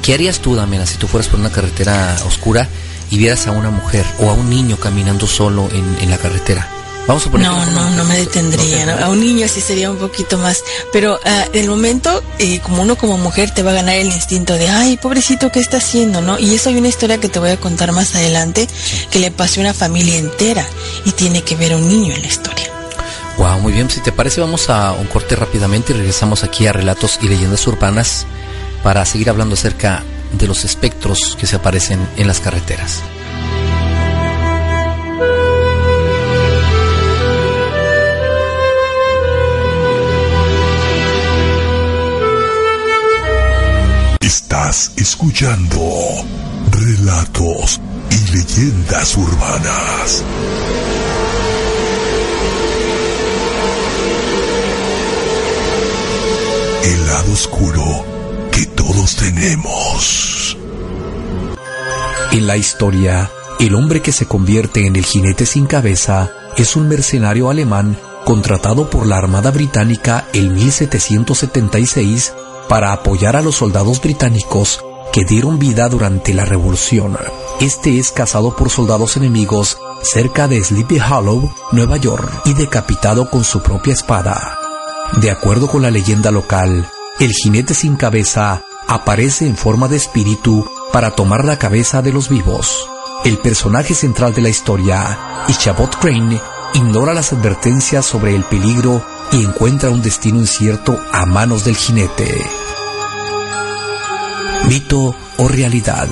¿Qué harías tú, Damiana, si tú fueras por una carretera oscura y vieras a una mujer o a un niño caminando solo en, la carretera? Vamos a poner no, no, no me detendría. A un niño sí sería un poquito más. Pero ah, en el momento, eh, como uno como mujer te va a ganar el instinto de, ay, pobrecito, ¿qué está haciendo? ¿No? Y eso hay una historia que te voy a contar más adelante que le pasó a una familia entera y tiene que ver a un niño en la historia. Wow, muy bien. Si te parece, vamos a un corte rápidamente y regresamos aquí a Relatos y Leyendas Urbanas para seguir hablando acerca de los espectros que se aparecen en las carreteras. Estás escuchando Relatos y Leyendas Urbanas. El lado oscuro que todos tenemos. En la historia, el hombre que se convierte en el jinete sin cabeza es un mercenario alemán contratado por la Armada Británica en 1776 para apoyar a los soldados británicos que dieron vida durante la Revolución. Este es cazado por soldados enemigos cerca de Sleepy Hollow, Nueva York, y decapitado con su propia espada. De acuerdo con la leyenda local, el jinete sin cabeza aparece en forma de espíritu para tomar la cabeza de los vivos. El personaje central de la historia, Ichabod Crane, ignora las advertencias sobre el peligro y encuentra un destino incierto a manos del jinete. Mito o realidad.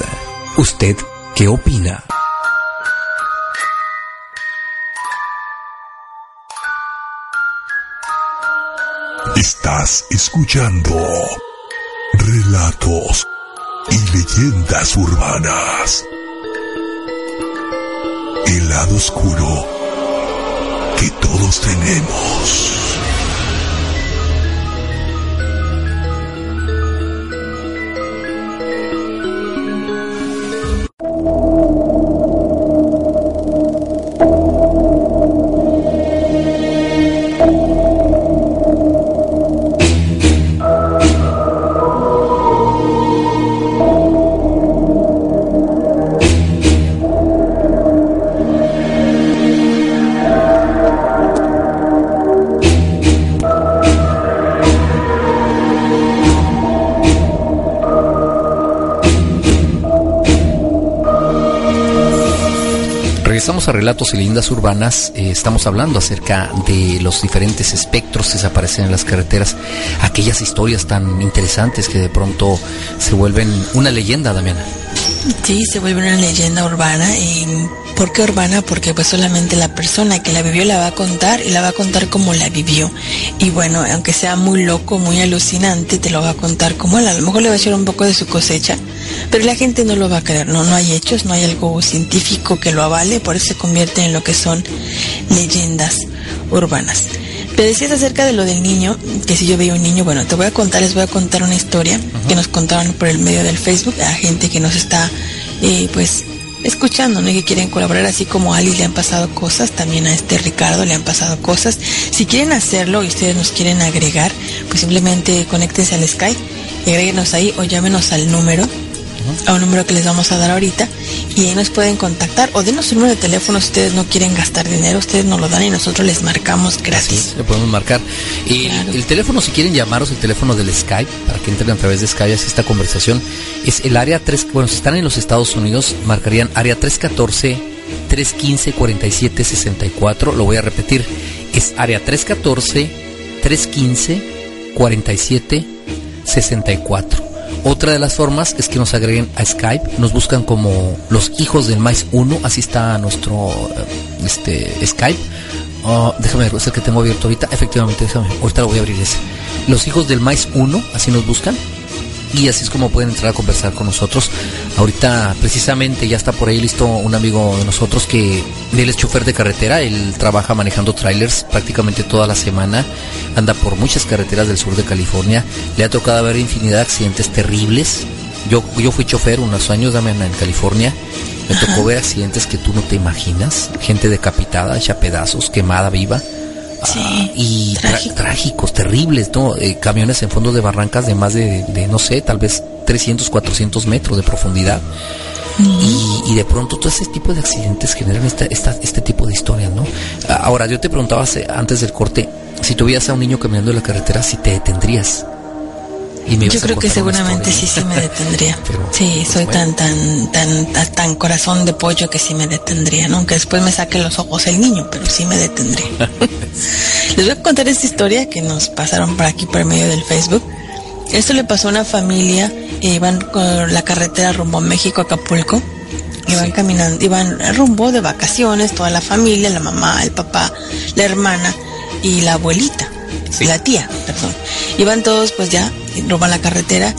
¿Usted qué opina? Estás escuchando relatos y leyendas urbanas. El lado oscuro que todos tenemos. Relatos y Leyendas Urbanas. Eh, estamos hablando acerca de los diferentes espectros que se aparecen en las carreteras, aquellas historias tan interesantes que de pronto se vuelven una leyenda, Damiana. Sí, se vuelve una leyenda urbana. ¿Y por qué urbana? Porque pues solamente la persona que la vivió la va a contar y la va a contar como la vivió. Y bueno, aunque sea muy loco, muy alucinante, te lo va a contar como él. A lo mejor le va a echar un poco de su cosecha, pero la gente no lo va a creer. No, no hay hechos, no hay algo científico que lo avale, por eso se convierte en lo que son leyendas urbanas. Te decías acerca de lo del niño, que si yo veía un niño, bueno, te voy a contar, les voy a contar una historia que nos contaron por el medio del Facebook a gente que nos está, eh, pues, escuchando, ¿no? Y que quieren colaborar, así como a Alice le han pasado cosas, también a este Ricardo le han pasado cosas. Si quieren hacerlo y ustedes nos quieren agregar, pues simplemente conéctense al Skype, y agréguenos ahí o llámenos al número a un número que les vamos a dar ahorita y ahí nos pueden contactar o denos un número de teléfono si ustedes no quieren gastar dinero, ustedes nos lo dan y nosotros les marcamos gratis. le podemos marcar. Y el teléfono, si quieren llamaros, el teléfono del Skype, para que entren a través de Skype, así esta conversación, es el área 3, bueno, si están en los Estados Unidos, marcarían área 314 315 4764, lo voy a repetir, es área 314 315 47 64. Otra de las formas es que nos agreguen a Skype, nos buscan como los hijos del maíz 1, así está nuestro eh, este Skype. Oh, déjame ver, es el que tengo abierto ahorita. Efectivamente, déjame, ahorita lo voy a abrir ese. Los hijos del maíz 1, así nos buscan y así es como pueden entrar a conversar con nosotros. Ahorita precisamente ya está por ahí listo un amigo de nosotros que él es chofer de carretera, él trabaja manejando trailers prácticamente toda la semana, anda por muchas carreteras del sur de California, le ha tocado ver infinidad de accidentes terribles. Yo, yo fui chofer unos años en California, me tocó ver accidentes que tú no te imaginas, gente decapitada, hecha pedazos, quemada viva Sí, y trágicos, terribles, ¿no? Eh, camiones en fondo de barrancas de más de, no sé, tal vez 300, 400 metros de profundidad. y, de pronto todo ese tipo de accidentes generan esta, este tipo de historias, ¿no? Ahora, yo te preguntaba antes del corte, si tuvieras a un niño caminando en la carretera, si te detendrías. Yo creo que seguramente sí, sí me detendría. sí, pues soy tan, tan, tan, tan corazón de pollo que sí me detendría, ¿no? Aunque después me saque los ojos el niño, pero sí me detendría. Les voy a contar esta historia que nos pasaron por aquí por medio del Facebook. Esto le pasó a una familia, iban con la carretera rumbo a México, Acapulco. Iban caminando, iban rumbo de vacaciones, toda la familia, la mamá, el papá, la hermana y la abuelita, la tía, perdón. Iban todos pues ya roban la carretera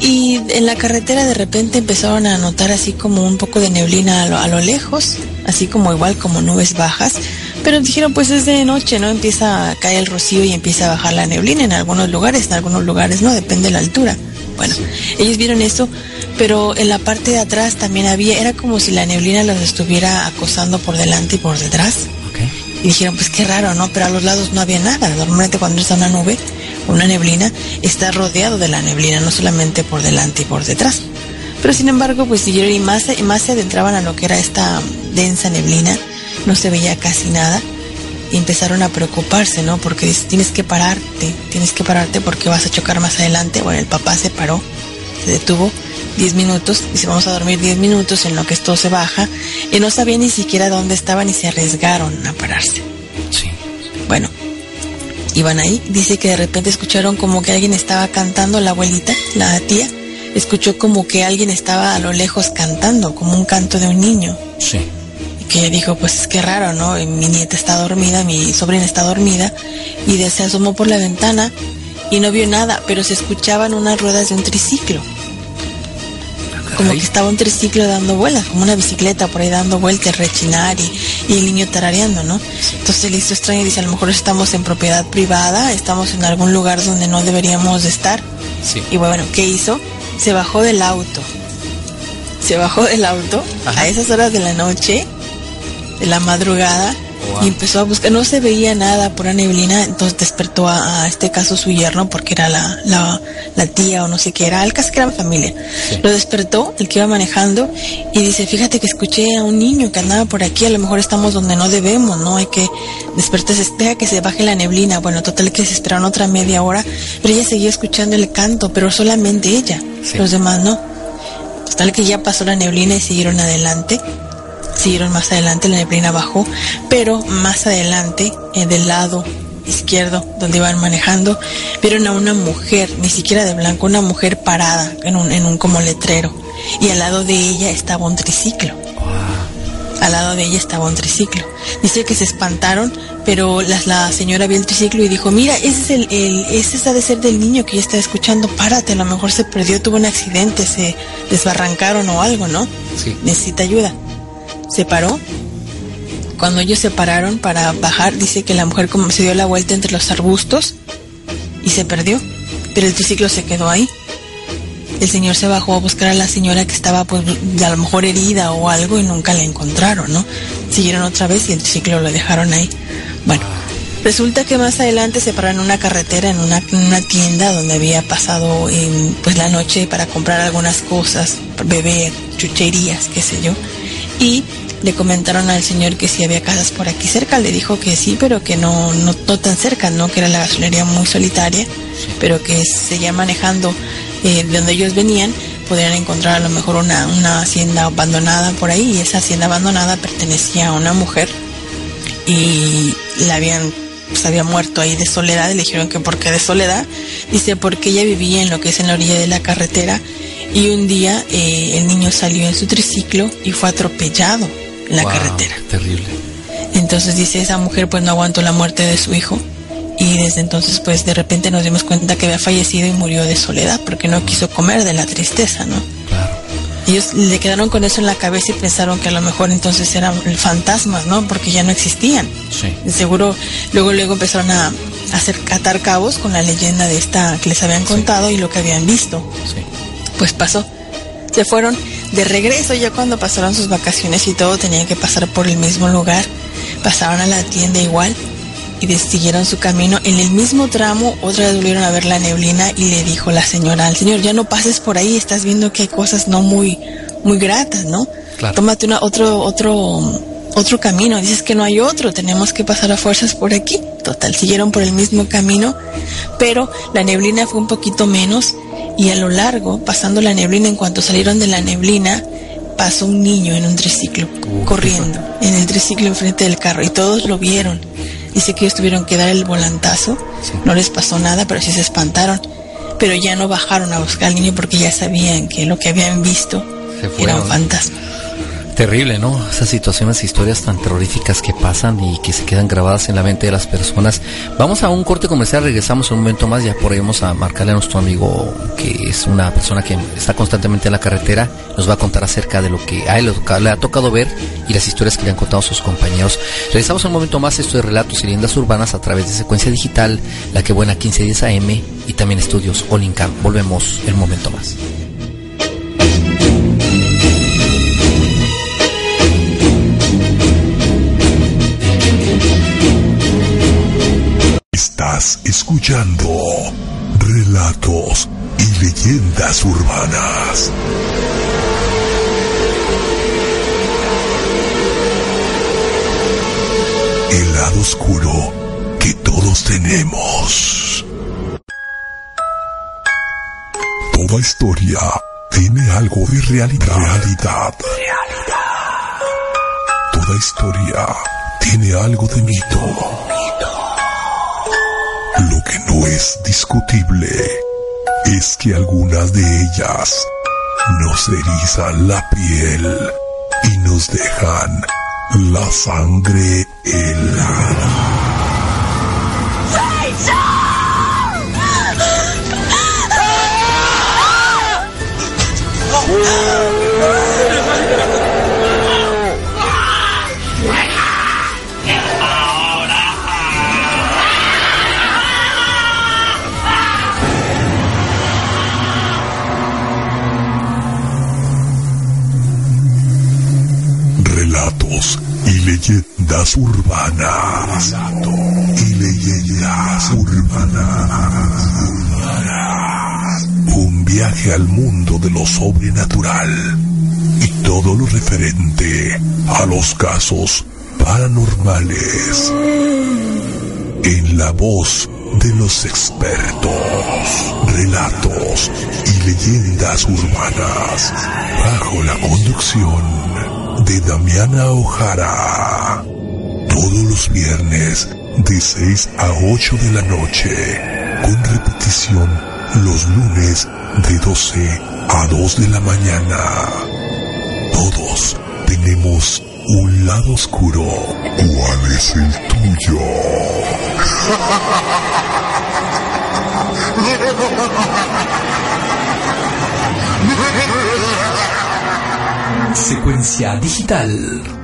y en la carretera de repente empezaron a notar así como un poco de neblina a lo, lejos, así como igual como nubes bajas, pero dijeron pues es de noche, ¿no? Empieza a caer el rocío y empieza a bajar la neblina en algunos lugares, en algunos lugares no, depende de la altura. Bueno, ellos vieron eso, pero en la parte de atrás también había, era como si la neblina los estuviera acosando por delante y por detrás. Y dijeron, pues qué raro, ¿no? Pero a los lados no había nada. Normalmente cuando está una nube, una neblina, está rodeado de la neblina, no solamente por delante y por detrás. Pero sin embargo, pues siguieron y más, y más se adentraban a lo que era esta densa neblina, no se veía casi nada y empezaron a preocuparse, ¿no? Porque tienes que pararte, tienes que pararte porque vas a chocar más adelante. Bueno, el papá se paró, se detuvo 10 minutos, dice vamos a dormir 10 minutos en lo que esto se baja y no sabía ni siquiera dónde estaban y se arriesgaron a pararse. Sí. Bueno, iban ahí, dice que de repente escucharon como que alguien estaba cantando, la abuelita, la tía, escuchó como que alguien estaba a lo lejos cantando, como un canto de un niño. Sí. Y que dijo, pues es que raro, ¿no? Mi nieta está dormida, mi sobrina está dormida, y se asomó por la ventana y no vio nada, pero se escuchaban unas ruedas de un triciclo como que estaba un triciclo dando vuelas, como una bicicleta por ahí dando vueltas, rechinar y, el niño tarareando, ¿no? Entonces le hizo extraño y dice, a lo mejor estamos en propiedad privada, estamos en algún lugar donde no deberíamos de estar. Y bueno, ¿qué hizo? Se bajó del auto. Se bajó del auto a esas horas de la noche, de la madrugada, y empezó a buscar, no se veía nada por la neblina, entonces despertó a, este caso su yerno, porque era la, la, tía o no sé qué era, el caso que era familia. Lo despertó, el que iba manejando, y dice, fíjate que escuché a un niño que andaba por aquí, a lo mejor estamos donde no debemos, ¿no? Hay que despertarse, espera que se baje la neblina. Bueno, total que se esperaron otra media hora, pero ella seguía escuchando el canto, pero solamente ella, los demás no. Total que ya pasó la neblina y siguieron adelante Siguieron más adelante, la neblina bajó, pero más adelante, eh, del lado izquierdo, donde iban manejando, vieron a una mujer, ni siquiera de blanco, una mujer parada en un, en un como letrero. Y al lado de ella estaba un triciclo. Al lado de ella estaba un triciclo. Dice que se espantaron, pero la, la señora vio el triciclo y dijo, mira, ese es el, el, ese ha de ser del niño que ya está escuchando, párate, a lo mejor se perdió, tuvo un accidente, se desbarrancaron o algo, ¿no? Sí. Necesita ayuda. Se paró. Cuando ellos se pararon para bajar, dice que la mujer como se dio la vuelta entre los arbustos y se perdió, pero el triciclo se quedó ahí. El señor se bajó a buscar a la señora que estaba pues a lo mejor herida o algo y nunca la encontraron, ¿no? Siguieron otra vez y el triciclo lo dejaron ahí. Bueno, resulta que más adelante se pararon en una carretera, en una, en una tienda donde había pasado eh, pues la noche para comprar algunas cosas, beber, chucherías, qué sé yo. Y le comentaron al señor que si había casas por aquí cerca, le dijo que sí, pero que no, no, no tan cerca, ¿no? Que era la gasolinería muy solitaria, pero que seguía manejando eh, de donde ellos venían, podrían encontrar a lo mejor una, una hacienda abandonada por ahí, y esa hacienda abandonada pertenecía a una mujer. Y la habían pues había muerto ahí de soledad. Y le dijeron que por qué de soledad. Dice porque ella vivía en lo que es en la orilla de la carretera y un día eh, el niño salió en su triciclo y fue atropellado en la Wow, carretera Terrible. entonces dice esa mujer pues no aguantó la muerte de su hijo y desde entonces pues de repente nos dimos cuenta que había fallecido y murió de soledad porque no quiso comer de la tristeza, ¿no? Claro. Ellos le quedaron con eso en la cabeza y pensaron que a lo mejor entonces eran fantasmas, ¿no? Porque ya no existían. Sí. Seguro luego luego empezaron a hacer atar cabos con la leyenda de esta que les habían contado y lo que habían visto. Sí. Pues pasó. Se fueron de regreso ya cuando pasaron sus vacaciones y todo tenían que pasar por el mismo lugar. Pasaron a la tienda igual y siguieron su camino. En el mismo tramo otra vez volvieron a ver la neblina y le dijo la señora al señor, ya no pases por ahí, estás viendo que hay cosas no muy, muy gratas, ¿no? Claro. Tómate una, otro, otro, otro camino. Dices que no hay otro, tenemos que pasar a fuerzas por aquí. Total, siguieron por el mismo camino, pero la neblina fue un poquito menos y a lo largo, pasando la neblina, en cuanto salieron de la neblina, pasó un niño en un triciclo, Uf. corriendo, en el triciclo enfrente del carro, y todos lo vieron. Dice que ellos tuvieron que dar el volantazo, Sí. no les pasó nada, pero sí se espantaron. Pero ya no bajaron a buscar al niño porque ya sabían que lo que habían visto era un fantasma. Terrible, ¿no? Esas situaciones, historias tan terroríficas que pasan y que se quedan grabadas en la mente de las personas. Vamos a un corte comercial, regresamos un momento más, ya por ahí vamos a marcarle a nuestro amigo que es una persona que está constantemente en la carretera, nos va a contar acerca de lo que a él le ha tocado ver y las historias que le han contado sus compañeros. Regresamos un momento más, esto es Relatos y Leyendas Urbanas a través de Secuencia Digital, la que buena 1510 AM y también estudios Olincan. Volvemos un momento más. Estás escuchando relatos y leyendas urbanas. El lado oscuro que todos tenemos. Toda historia tiene algo de realidad. Realidad. Toda historia tiene algo de mito. Que no es discutible es que algunas de ellas nos erizan la piel y nos dejan la sangre helada. Urbanas. Y leyendas urbanas. Un viaje al mundo de lo sobrenatural. Y todo lo referente a los casos paranormales. En la voz de los expertos. Relatos y leyendas urbanas. Bajo la conducción de Damiana Ojara. Todos los viernes de 6 a 8 de la noche, con repetición los lunes de 12 a 2 de la mañana. Todos tenemos un lado oscuro. ¿Cuál es el tuyo? Secuencia digital.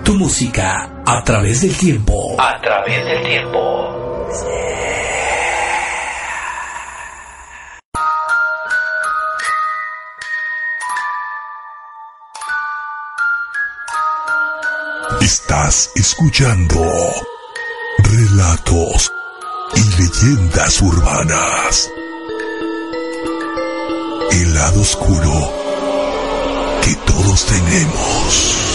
Tu música a través del tiempo. A través del tiempo. Estás escuchando relatos y leyendas urbanas. El lado oscuro que todos tenemos.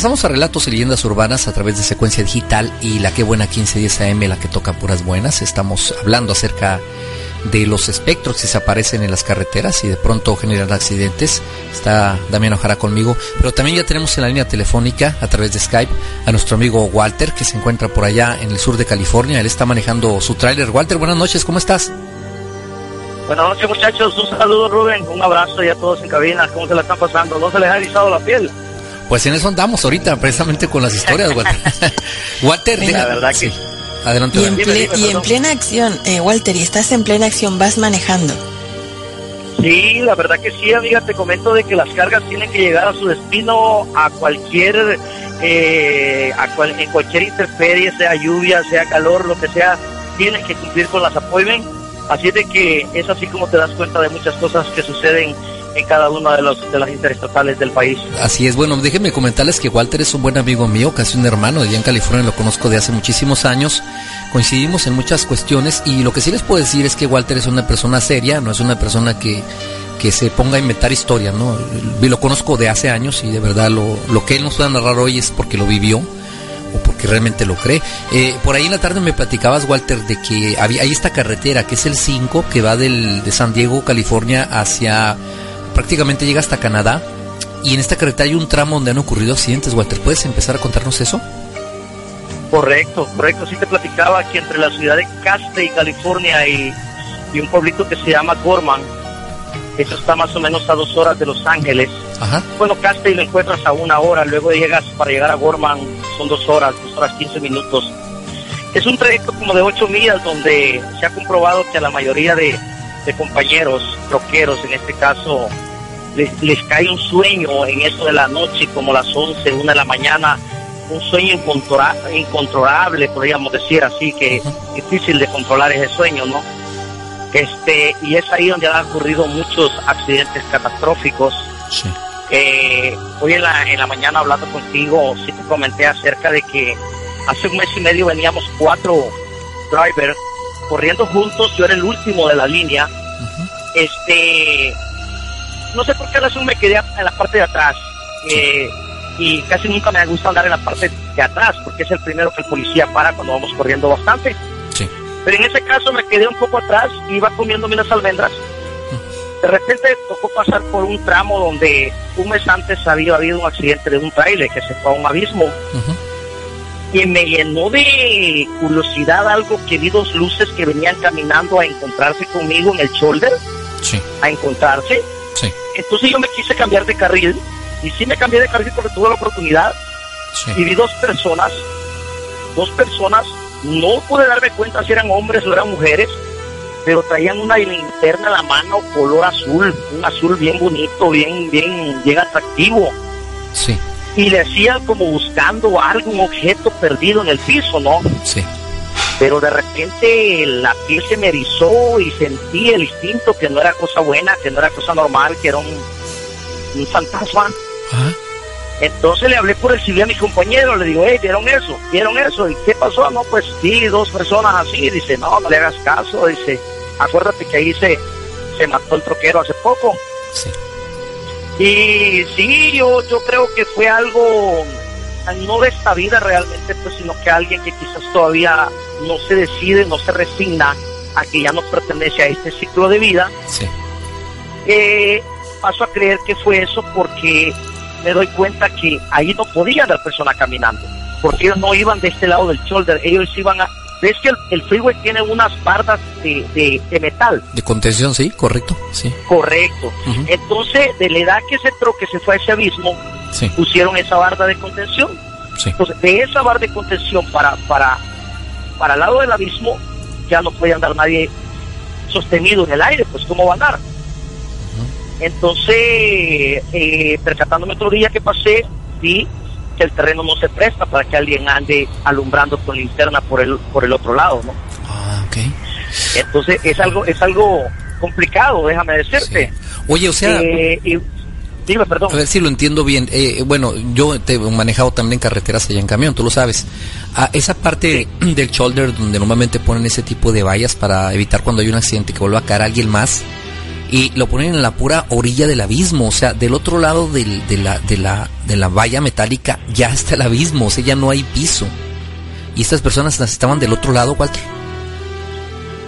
Regresamos a Relatos y Leyendas Urbanas a través de Secuencia Digital y la que buena 1510 AM, la que toca puras buenas. Estamos hablando acerca de los espectros que se aparecen en las carreteras y de pronto generan accidentes. Está Damián Ojara conmigo, pero también ya tenemos en la línea telefónica a través de Skype a nuestro amigo Walter que se encuentra por allá en el sur de California. Él está manejando su tráiler. Walter, buenas noches, ¿cómo estás? Buenas noches muchachos, un saludo Rubén, un abrazo y a todos en cabina, ¿cómo se la están pasando? ¿No se les ha erizado la piel? Pues en eso andamos ahorita, precisamente con las historias, Walter. Walter, la verdad que... Adelante. Y en, y en plena acción, eh, Walter, y estás en plena acción, vas manejando. Sí, la verdad que sí, amiga, te comento de que las cargas tienen que llegar a su destino a cualquier, eh, a en cualquier interferie, sea lluvia, sea calor, lo que sea, tienes que cumplir con las appointments. Así de que es así como te das cuenta de muchas cosas que suceden en cada una de, los, de las interestatales del país. Así es, bueno, déjenme comentarles que Walter es un buen amigo mío, casi un hermano, allá en California lo conozco de hace muchísimos años, coincidimos en muchas cuestiones y lo que sí les puedo decir es que Walter es una persona seria, no es una persona que, que se ponga a inventar historias, ¿no? Lo conozco de hace años y de verdad lo, lo que él nos puede narrar hoy es porque lo vivió o porque realmente lo cree. Eh, por ahí en la tarde me platicabas, Walter, de que había, hay esta carretera que es el 5 que va del, de San Diego, California, hacia prácticamente llega hasta Canadá. Y en esta carretera hay un tramo donde han ocurrido accidentes, Walter. ¿Puedes empezar a contarnos eso? Correcto, correcto. Sí te platicaba que entre la ciudad de Castey, California, y, y un pueblito que se llama Gorman, eso está más o menos a dos horas de Los Ángeles. Ajá. Bueno, Castey lo encuentras a una hora, luego llegas, para llegar a Gorman son dos horas, dos horas quince minutos. Es un trayecto como de ocho millas donde se ha comprobado que a la mayoría de, de compañeros troqueros, en este caso, les, les, cae un sueño en eso de la noche, como las 11, una de la mañana, un sueño incontrolable, podríamos decir así, que difícil de controlar ese sueño, ¿no? Este, y es ahí donde han ocurrido muchos accidentes catastróficos. Sí. Eh, hoy en la, en la mañana hablando contigo, sí te comenté acerca de que hace un mes y medio veníamos cuatro drivers corriendo juntos, yo era el último de la línea. Este, no sé por qué razón me quedé en la parte de atrás. Eh, y casi nunca me gusta andar en la parte de atrás, porque es el primero que el policía para cuando vamos corriendo bastante. Sí. Pero en ese caso me quedé un poco atrás, iba comiéndome unas almendras. De repente tocó pasar por un tramo donde un mes antes había habido un accidente de un trailer que se fue a un abismo. Y me llenó de curiosidad algo que vi dos luces que venían caminando a encontrarse conmigo en el shoulder. Sí. A encontrarse. Sí. Entonces yo me quise cambiar de carril. Y sí me cambié de carril porque tuve la oportunidad. Sí. Y vi dos personas. Dos personas. No pude darme cuenta si eran hombres o eran mujeres pero traían una linterna en la mano color azul, un azul bien bonito, bien, bien, bien atractivo. Sí. Y le hacían como buscando algún objeto perdido en el piso, ¿no? Sí. Pero de repente la piel se me erizó y sentí el instinto que no era cosa buena, que no era cosa normal, que era un, un fantasma. Entonces le hablé por el civil a mi compañero, le digo, hey, ¿vieron eso? ¿Vieron eso? ¿Y qué pasó? No, pues sí, dos personas así. Dice, no, no le hagas caso. Dice, acuérdate que ahí se, se mató el troquero hace poco. Sí. Y sí, yo, yo creo que fue algo, no de esta vida realmente, pues, sino que alguien que quizás todavía no se decide, no se resigna a que ya no pertenece a este ciclo de vida. Sí. Eh, paso a creer que fue eso porque me doy cuenta que ahí no podía haber persona caminando, porque ellos no iban de este lado del shoulder, ellos iban a... ¿Ves que el, el freeway tiene unas bardas de, de, de metal? De contención, sí, correcto. Sí. Correcto. Entonces, de la edad que ese troque se fue a ese abismo, Sí. pusieron esa barda de contención. Sí. Entonces, de esa barda de contención para, para, para el lado del abismo, ya no puede andar nadie sostenido en el aire, pues ¿cómo va a andar? Entonces, eh, percatándome otro día que pasé, vi que el terreno no se presta para que alguien ande alumbrando con linterna por el, por el otro lado, ¿no? Ah, ok. Entonces, es algo, es algo complicado, déjame decirte. Oye, o sea, Eh, y- dime, perdón. a ver si lo entiendo bien. Eh, bueno, yo te he manejado también carreteras allá en camión, tú lo sabes. Ah, esa parte del shoulder donde normalmente ponen ese tipo de vallas para evitar cuando hay un accidente que vuelva a caer alguien más y lo ponen en la pura orilla del abismo, o sea, del otro lado del- de, la, de, la, de la valla metálica ya está el abismo, o sea, ya no hay piso. Y estas personas las estaban del otro lado, Walter.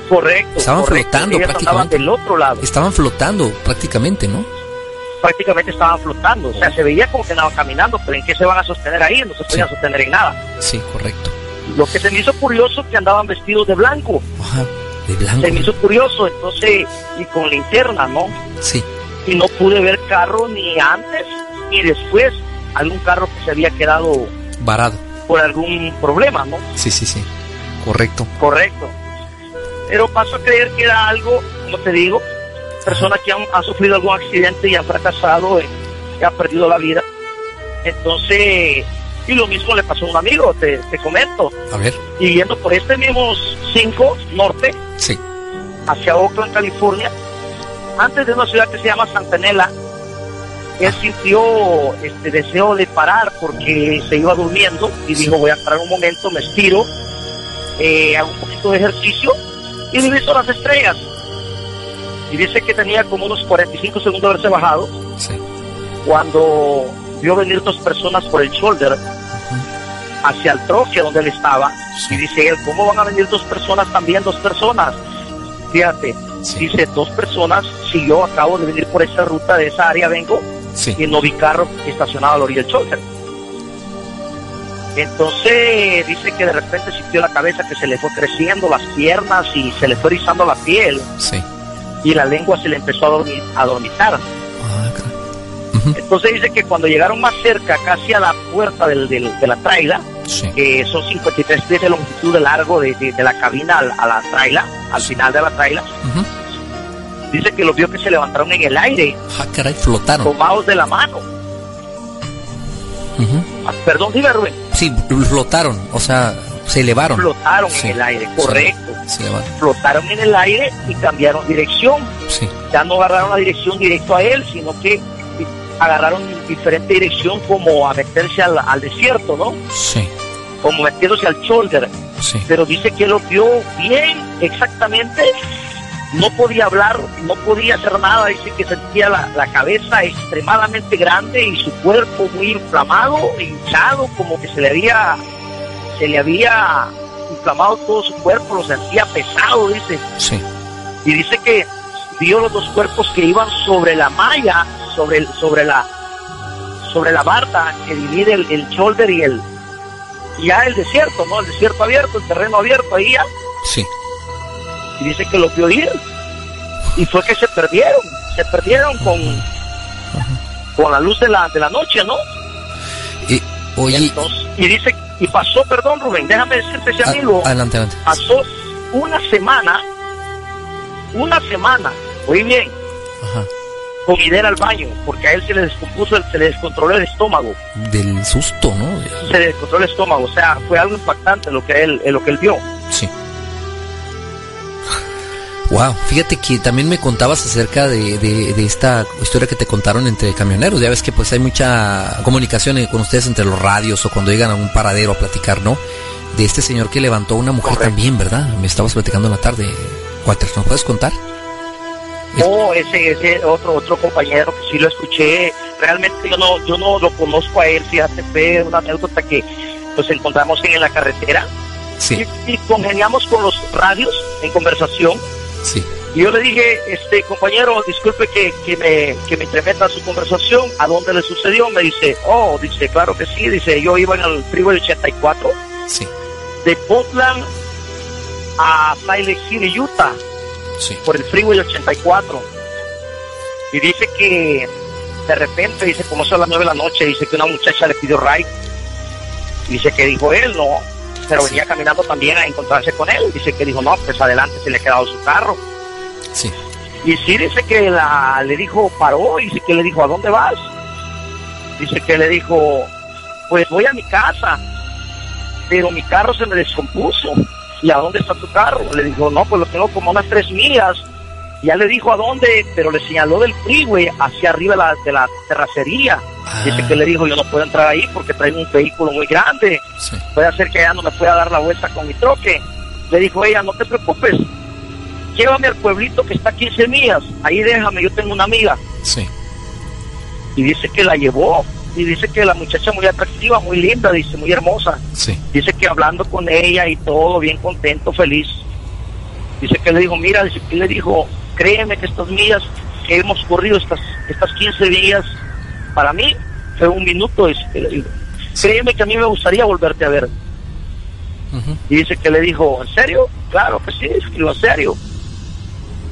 Correcto. Estaban correcto. flotando prácticamente. del otro lado. Estaban flotando prácticamente, ¿no? Prácticamente estaban flotando. O sea, se veía como que andaban caminando, pero ¿en qué se van a sostener ahí? No se podían Sí. sostener en nada. Sí, correcto. Lo que se me hizo curioso que andaban vestidos de blanco. Ajá, de blanco. Se me hizo curioso, entonces, y con linterna, ¿no? Sí, Y no pude ver carro ni antes ni después. Algún carro que se había quedado varado. por algún problema, ¿no? Sí, sí, sí. Correcto. Correcto. Pero paso a creer que era algo, como te digo, personas que han, han sufrido algún accidente y han fracasado, eh, que han perdido la vida. Entonces, y lo mismo le pasó a un amigo, te, te comento. A ver. Y yendo por este mismo 5 norte, Sí. hacia Oakland, California, antes de una ciudad que se llama Santanela, él sintió este deseo de parar porque se iba durmiendo y dijo voy a parar un momento, me estiro, eh, hago un poquito de ejercicio y diviso las estrellas. Y dice que tenía como unos 45 segundos de haberse bajado Sí. cuando vio venir dos personas por el shoulder hacia el troque donde él estaba. Sí. Y dice él, ¿cómo van a venir dos personas también, dos personas? Fíjate, Sí. dice dos personas, si yo acabo de venir por esa ruta, de esa área vengo, Sí. y no vi carro estacionado a la orilla del shoulder. Entonces dice que de repente sintió la cabeza que se le fue creciendo las piernas y se le fue erizando la piel Sí. y la lengua se le empezó a, dormir, a dormitar. Ah. Entonces dice que cuando llegaron más cerca, casi a la puerta del, del- de la traila, Sí. que son 53 pies de longitud de largo de, de- de la cabina a, la traila, al final de la traila, dice que los vio que se levantaron en el aire, Ah, caray, flotaron. tomados de la mano. Ah, perdón, dime Rubén, Sí, flotaron, o sea, se elevaron. flotaron Sí. en el aire, correcto. Se elevaron. Flotaron en el aire y cambiaron dirección. Sí. Ya no agarraron la dirección directo a él, sino que agarraron diferente dirección como a meterse al, al desierto, ¿no? Sí. Como metiéndose al shoulder. Sí. pero dice que lo vio bien, exactamente. No podía hablar, no podía hacer nada. Dice que sentía la, la cabeza extremadamente grande y su cuerpo muy inflamado, hinchado, como que se le había, se le había inflamado todo su cuerpo, lo sentía pesado, dice. Sí. Y dice que vio los dos cuerpos que iban sobre la malla, sobre el, sobre la sobre la barda que divide el, el shoulder y el ya el desierto, ¿no? El desierto abierto, el terreno abierto ahí ya. Sí. Y dice que lo vio ir. Y fue que se perdieron, se perdieron con con la luz de la de la noche, ¿no? Y, oye, Entonces, y dice, y pasó, perdón Rubén, déjame decirte ese a- amigo, adelante, adelante. pasó una semana, una semana, muy bien, Ajá. Con idea al baño, porque a él se le descompuso, se le descontroló el estómago, Del susto, ¿no? se le descontroló el estómago, o sea, fue algo impactante lo que él, lo que él vio. Sí. Wow, fíjate que también me contabas acerca de, de- de esta historia que te contaron entre camioneros. Ya ves que pues hay mucha comunicación eh, con ustedes entre los radios o cuando llegan a un paradero a platicar, ¿no? De este señor que levantó a una mujer Correcto. también, ¿verdad? Me estabas platicando en la tarde. Walter, ¿nos puedes contar? O ese, ese otro, otro compañero que sí lo escuché, realmente yo no, yo no lo conozco a él, fíjate, fue una anécdota que nos encontramos en la carretera. Sí, y, y congeniamos con los radios en conversación. Sí. Y yo le dije, este compañero, disculpe que, que me, que me intermeta su conversación, ¿a dónde le sucedió? Me dice, oh, dice, claro que sí, dice, yo iba en el Freeway 84 Sí, de Portland a Lake City, Utah, sí. por el Freeway 84. Y dice que de repente, dice, como son las nueve de la noche, dice que una muchacha le pidió ride. Dice que dijo él, no, pero venía caminando también a encontrarse con él. Dice que dijo, no, pues adelante se le ha quedado su carro. Sí. Y sí dice que la, le dijo, paró, y dice que le dijo, ¿a dónde vas? Dice que le dijo, pues voy a mi casa, pero mi carro se me descompuso. ¿Y a dónde está tu carro? Le dijo, no, pues lo tengo como unas tres millas. Ya le dijo a dónde, pero le señaló del freeway hacia arriba de la, de la terracería. Ah. Dice que le dijo, yo no puedo entrar ahí porque traen un vehículo muy grande. Sí. Puede ser que ella no me pueda dar la vuelta con mi troque. Le dijo ella, no te preocupes, llévame al pueblito que está a 15 millas, ahí déjame, yo tengo una amiga. Sí. Y dice que la llevó, y dice que la muchacha muy atractiva, muy linda, dice, muy hermosa. Sí. Dice que hablando con ella y todo, bien contento, feliz. Dice que le dijo, mira, dice que le dijo, créeme que estas millas que hemos corrido, estas, estas 15 millas, para mí fue un minuto. Dice que le dijo, créeme que a mí me gustaría volverte a ver. Y dice que le dijo, ¿en serio? Claro que sí, dice que lo en serio.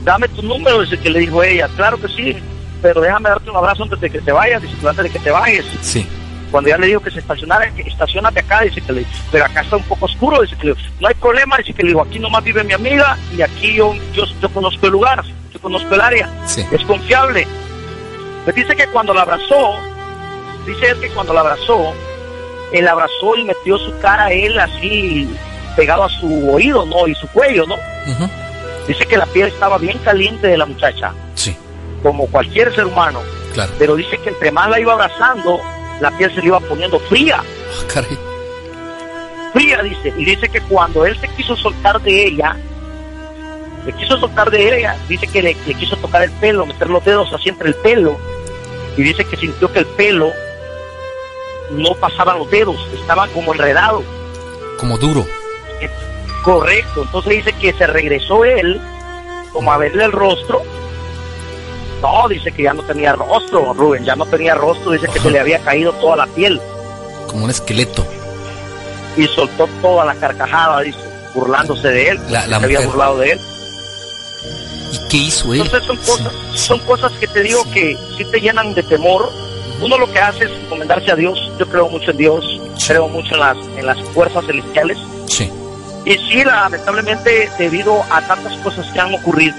Dame tu número, dice que le dijo ella, claro que sí, pero déjame darte un abrazo antes de que te vayas, dice, antes de que te vayas. Sí. Cuando ya le dijo que se estacionara, que estacionate acá, dice que le, pero acá está un poco oscuro, dice que le, no hay problema, dice que le digo, aquí nomás vive mi amiga y aquí yo, yo, yo conozco el lugar, yo conozco el área, Sí. es confiable. Dice que cuando la abrazó, dice él que cuando la abrazó, él abrazó y metió su cara a él así pegado a su oído, ¿no? Y su cuello, ¿no? Dice que la piel estaba bien caliente de la muchacha, Sí. Como cualquier ser humano, Claro. pero dice que entre más la iba abrazando, la piel se le iba poniendo fría, Ah, caray. fría, dice. Y dice que cuando él se quiso soltar de ella, le quiso soltar de ella, dice que le, le quiso tocar el pelo, meter los dedos así entre el pelo, y dice que sintió que el pelo no pasaba los dedos, estaba como enredado. Como duro. Correcto, entonces dice que se regresó él, como a verle el rostro. No, dice que ya no tenía rostro, Rubén, ya no tenía rostro, dice que se le había caído toda la piel Como un esqueleto. y soltó toda la carcajada, dice, burlándose de él, La- la se había burlado de él. ¿Y qué hizo él? Entonces son cosas, son cosas que te digo que sí te llenan de temor. Uno lo que hace es encomendarse a Dios. Yo creo mucho en Dios, creo mucho en las, en las fuerzas celestiales. Sí. Y sí, lamentablemente, debido a tantas cosas que han ocurrido,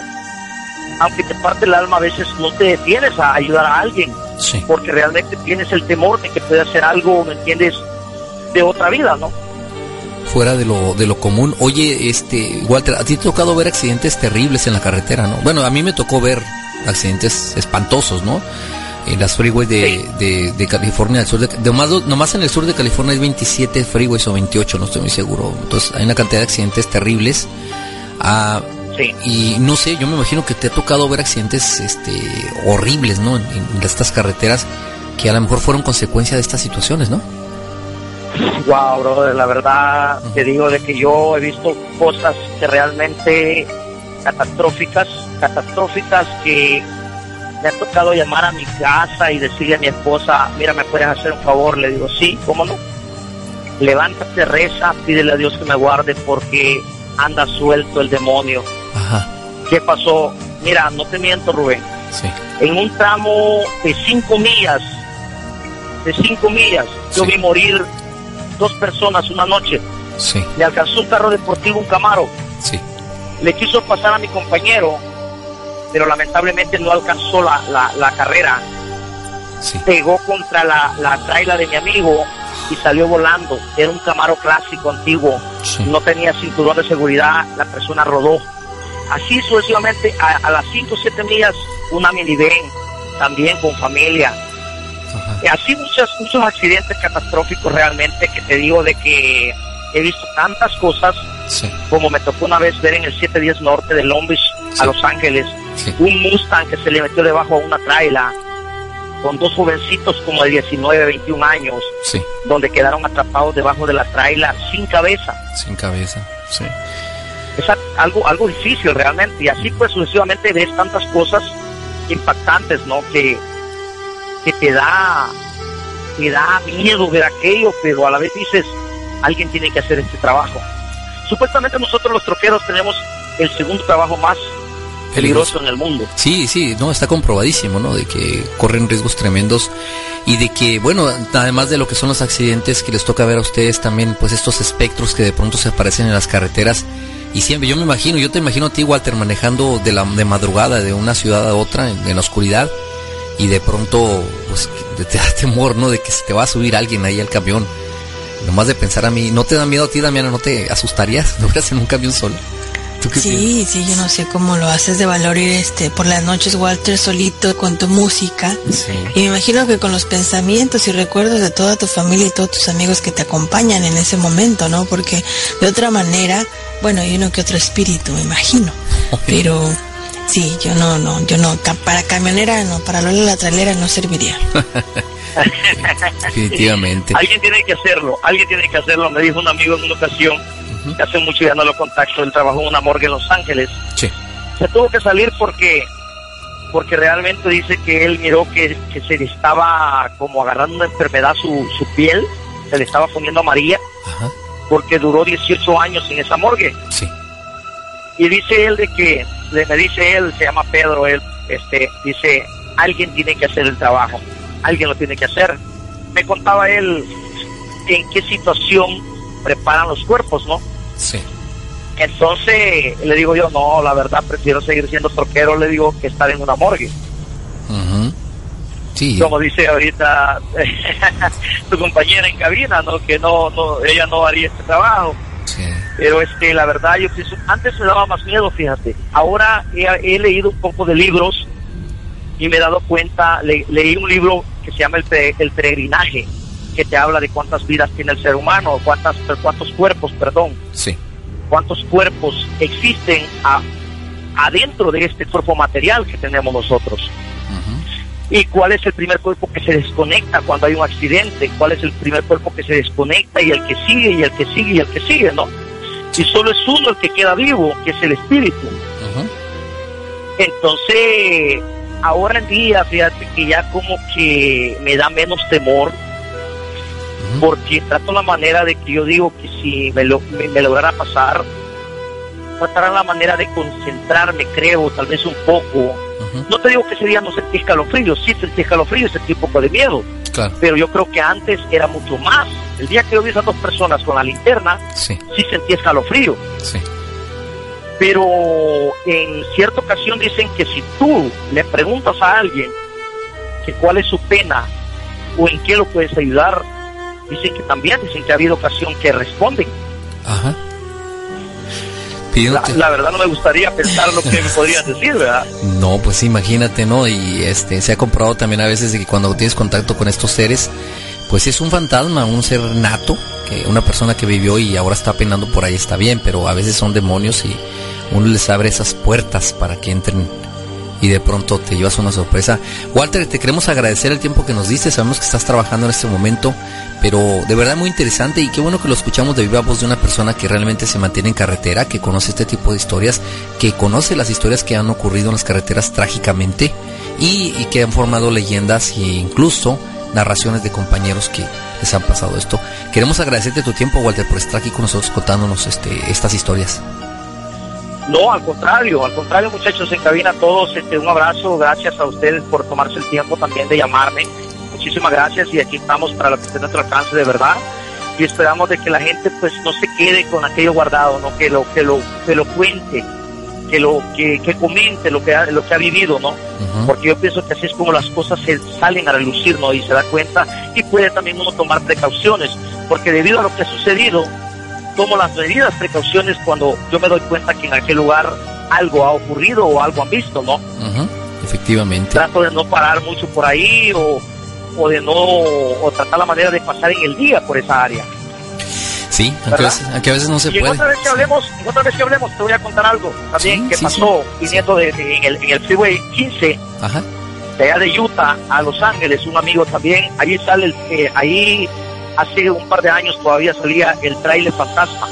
aunque te parte el alma, a veces no te detienes a ayudar a alguien, Sí. porque realmente tienes el temor de que puede hacer algo, ¿me entiendes?, de otra vida, ¿no? Fuera de lo, de lo común. Oye, este, Walter, a ti te ha tocado ver accidentes terribles en la carretera, ¿no? Bueno, a mí me tocó ver accidentes espantosos, ¿no? En las freeways de, de, de California, del sur de, de nomás, nomás en el sur de California hay 27 freeways o 28, no estoy muy seguro. Entonces hay una cantidad de accidentes terribles. Ah, Sí. y no sé, yo me imagino que te ha tocado ver accidentes este, horribles, ¿no? En, en estas carreteras que a lo mejor fueron consecuencia de estas situaciones, ¿no? Wow, bro, la verdad te digo de que yo he visto cosas que realmente catastróficas, catastróficas que me ha tocado llamar a mi casa y decirle a mi esposa, mira, ¿me puedes hacer un favor? Le digo, sí, ¿cómo no? Levántate, reza, pídele a Dios que me guarde porque anda suelto el demonio. Ajá. ¿Qué pasó? Mira, no te miento, Rubén. Sí. En un tramo de cinco millas, de cinco millas, yo vi morir dos personas una noche. Sí. Le alcanzó un carro deportivo, un Camaro. Sí. Le quiso pasar a mi compañero, pero lamentablemente no alcanzó la, la, la carrera. Sí. Pegó contra la, la traila de mi amigo y salió volando. Era un Camaro clásico antiguo. Sí. No tenía cinturón de seguridad. La persona rodó. Así sucesivamente, a, a las 5 o 7 millas, una minivan, también con familia. Ajá. Y así muchos, muchos accidentes catastróficos realmente que te digo de que he visto tantas cosas Sí. como me tocó una vez ver en el 710 norte de Long Beach Sí. a Los Ángeles, Sí. un Mustang que se le metió debajo a una traila con dos jovencitos como de 19, 21 años, donde quedaron atrapados debajo de la traila sin cabeza. Sin cabeza. Sí. Es algo, algo difícil realmente. Y así pues sucesivamente ves tantas cosas impactantes, ¿no? Que, que te da, te da miedo ver aquello, pero a la vez dices, alguien tiene que hacer este trabajo. Supuestamente nosotros los troqueros tenemos el segundo trabajo más peligroso en el mundo. Sí, sí, no, está comprobadísimo, ¿no? De que corren riesgos tremendos y de que, bueno, además de lo que son los accidentes que les toca ver a ustedes también, pues estos espectros que de pronto se aparecen en las carreteras y siempre, yo me imagino, yo te imagino a ti, Walter, manejando de la de madrugada de una ciudad a otra en, en la oscuridad y de pronto, pues, te da temor, ¿no? De que se te va a subir alguien ahí al camión. Nomás de pensar a mí, ¿no te da miedo a ti, Damiana? ¿No te asustarías? ¿No fueras en un camión solo? ¿Tú qué piensas? Sí, sí, yo no sé cómo lo haces de valor ir este por las noches, Walter, solito con tu música. Sí. Y me imagino que con los pensamientos y recuerdos de toda tu familia y todos tus amigos que te acompañan en ese momento, ¿no? Porque de otra manera, bueno, hay uno que otro espíritu, me imagino. Pero sí, yo no, no, yo no, para camionera no, para Lola la trailera no serviría. Definitivamente. Alguien tiene que hacerlo, alguien tiene que hacerlo. Me dijo un amigo en una ocasión, que hace mucho ya no lo contacto, él trabajó en una morgue en Los Ángeles. Sí. se tuvo que salir porque porque realmente dice que él miró que, que se le estaba como agarrando una enfermedad su, su piel, se le estaba poniendo amarilla Ajá. Porque duró 18 años en esa morgue. Sí. Y dice él de que, le- me dice él, se llama Pedro, él, este, dice, alguien tiene que hacer el trabajo, alguien lo tiene que hacer. Me contaba él en qué situación preparan los cuerpos, ¿no? Sí. Entonces le digo yo, no, la verdad prefiero seguir siendo troquero, le digo, que estar en una morgue. Sí. Como dice ahorita tu compañera en cabina, ¿no? Que no, no, ella no haría este trabajo. sí. Pero este, la verdad, yo pienso, antes me daba más miedo, fíjate. Ahora he, he leído un poco de libros y me he dado cuenta, le- leí un libro que se llama El, Pe- El Peregrinaje, que te habla de cuántas vidas tiene el ser humano, cuántas, cuántos cuerpos, perdón, Sí. cuántos cuerpos existen a- adentro de este cuerpo material que tenemos nosotros. ¿Y cuál es el primer cuerpo que se desconecta cuando hay un accidente? ¿Cuál es el primer cuerpo que se desconecta y el que sigue y el que sigue y el que sigue, no? Y solo es uno el que queda vivo, que es el espíritu. Entonces, ahora en día, fíjate que ya como que me da menos temor, porque trato la manera de que yo digo que si me, lo, me, me lograra pasar, tratará la manera de concentrarme, creo, tal vez un poco. No te digo que ese día no sentí escalofríos, sí sentí escalofríos, sentí un poco de miedo, Claro. pero yo creo que antes era mucho más. El día que yo vi a esas dos personas con la linterna, Sí. sí sentí escalofrío. Sí. pero en cierta ocasión dicen que si tú le preguntas a alguien que cuál es su pena o en qué lo puedes ayudar, dicen que también dicen que ha habido ocasión que responden. Ajá. La verdad no me gustaría pensar lo que me podrían decir, ¿verdad? No, pues imagínate, ¿no? Y este se ha comprobado también a veces de que cuando tienes contacto con estos seres, pues es un fantasma, un ser nato, que una persona que vivió y ahora está penando por ahí está bien, pero a veces son demonios y uno les abre esas puertas para que entren y de pronto te llevas una sorpresa. Walter, te queremos agradecer el tiempo que nos diste, sabemos que estás trabajando en este momento, pero de verdad muy interesante y qué bueno que lo escuchamos de viva voz de una persona que realmente se mantiene en carretera, que conoce este tipo de historias, que conoce las historias que han ocurrido en las carreteras trágicamente y, y que han formado leyendas e incluso narraciones de compañeros que les han pasado esto. Queremos agradecerte tu tiempo, Walter, por estar aquí con nosotros contándonos este, estas historias. No, al contrario, al contrario, muchachos, en cabina todos, este, un abrazo, gracias a ustedes por tomarse el tiempo también de llamarme. Muchísimas gracias y aquí estamos para lo que esté a nuestro alcance de verdad. Y esperamos de que la gente pues no se quede con aquello guardado, no que lo que lo que lo cuente, que lo que, que comente lo que ha, lo que ha vivido, ¿no? Porque yo pienso que así es como las cosas se salen a relucir, ¿no? Y se da cuenta y puede también uno tomar precauciones, porque debido a lo que ha sucedido, tomo las medidas, precauciones cuando yo me doy cuenta que en aquel lugar algo ha ocurrido o algo han visto, ¿no? Efectivamente. Trato de no parar mucho por ahí o, o de no, o tratar la manera de pasar en el día por esa área. Sí, aunque a, veces, aunque a veces, no se y puede. Otra vez que hablemos, otra vez que hablemos, te voy a contar algo también Sí, que sí, pasó sí. viniendo de, de- en, el, en el Freeway 15 Ajá. de allá de Utah a Los Ángeles, un amigo también, ahí sale, el, eh, ahí hace un par de años todavía salía el trailer fantasma.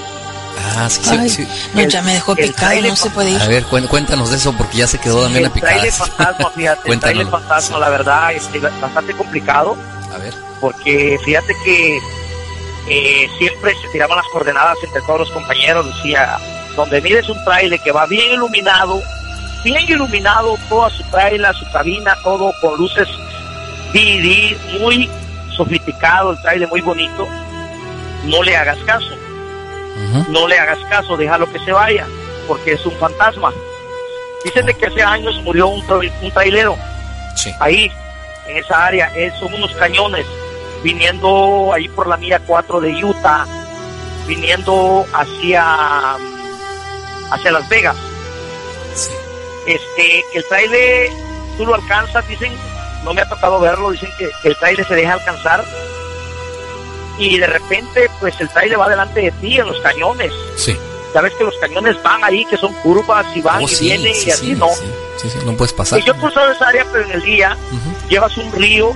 Ah, sí, sí, Ay, sí. no, El- ya me dejó el picado, trailer no se puede ir. A ver, cuéntanos de eso porque ya se quedó también la el picada. trailer fantasma, fíjate, el trailer fantasma, la verdad, es bastante complicado. A ver. porque fíjate que eh, siempre se tiraban las coordenadas entre todos los compañeros, decía, donde mires un trailer que va bien iluminado, bien iluminado, toda su trailer, su cabina, todo con luces DVD, muy sofisticado, el trailer muy bonito, no le hagas caso, no le hagas caso, déjalo que se vaya, porque es un fantasma. Dicen de que hace años murió un, un trailero Sí. ahí, en esa área, eh, son unos cañones, viniendo ahí por la mía 4 de Utah, viniendo hacia, hacia Las Vegas. Sí. Este, que el trailer, tú lo alcanzas, dicen, no me ha tocado verlo, dicen que, que el trailer se deja alcanzar y de repente, pues el trailer va delante de ti en los cañones. Sí. Sabes que los cañones van ahí, que son curvas y van Oh, y sí, vienen sí, y así, sí, ¿no? sí, sí, sí, no puedes pasar. Y yo he cruzado esa área, pero en el día llevas un río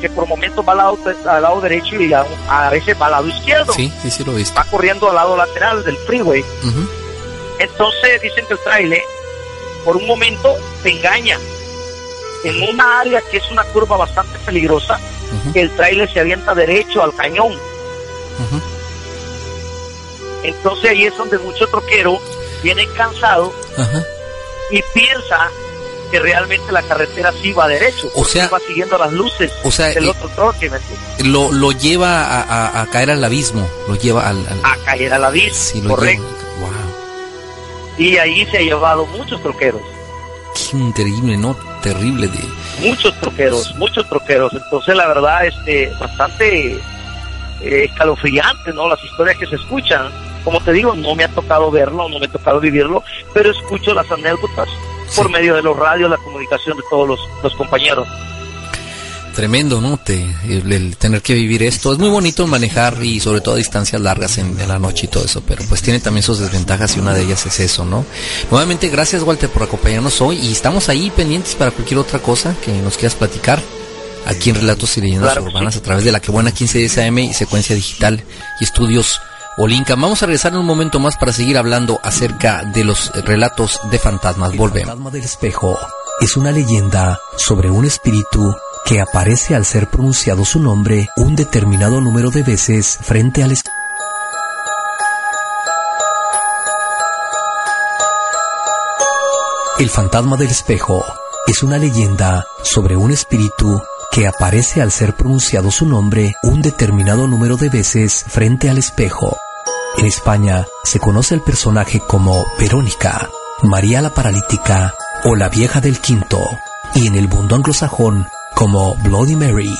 que por momentos va al lado, al lado derecho y a, a veces va al lado izquierdo. Sí, sí, sí lo he visto. Va corriendo al lado lateral del freeway. Entonces dicen que el trailer, por un momento, te engaña. En una área que es una curva bastante peligrosa, Ujú. el trailer se avienta derecho al cañón. Entonces ahí es donde mucho troquero viene cansado Ajá. y piensa que realmente la carretera sí va derecho. O sea- va siguiendo las luces o sea, del otro troque. Lo, lo lleva a, a- a caer al abismo, lo lleva al... al- a caer a la vida, sí, lo correcto. Wow. Y ahí se ha llevado muchos troqueros, Qué increíble, ¿no? Terrible de... muchos troqueros, muchos troqueros. Entonces la verdad, este, bastante eh, escalofriante, ¿no? Las historias que se escuchan. Como te digo, no me ha tocado verlo, no me ha tocado vivirlo, pero escucho las anécdotas por medio de los radios, la comunicación de todos los, los compañeros. Tremendo, ¿no? Te, el, el tener que vivir esto. Es muy bonito manejar y sobre todo a distancias largas en, en la noche y todo eso, pero pues tiene también sus desventajas y una de ellas es eso, ¿no? Nuevamente, gracias Walter por acompañarnos hoy y estamos ahí pendientes para cualquier otra cosa que nos quieras platicar aquí en Relatos y Leyendas Claro Urbanas sí. a través de la que buena 1510 AM y secuencia digital y estudios Olinka. Vamos a regresar en un momento más para seguir hablando acerca de los relatos de fantasmas. El Volvemos. fantasma del espejo es una leyenda sobre un espíritu que aparece al ser pronunciado su nombre un determinado número de veces frente al espejo. El fantasma del espejo es una leyenda sobre un espíritu que aparece al ser pronunciado su nombre un determinado número de veces frente al espejo. En España se conoce al personaje como Verónica, María la Paralítica o la Vieja del Quinto, y en el mundo anglosajón como Bloody Mary.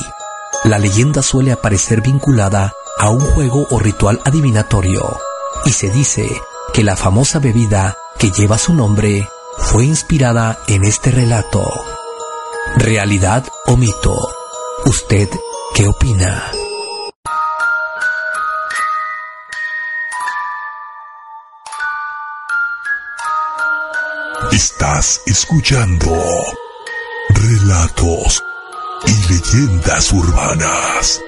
La leyenda suele aparecer vinculada a un juego o ritual adivinatorio, y se dice que la famosa bebida que lleva su nombre fue inspirada en este relato. ¿Realidad o mito? ¿Usted qué opina? Estás escuchando relatos y leyendas urbanas.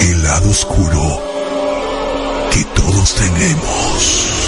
El lado oscuro que todos tenemos.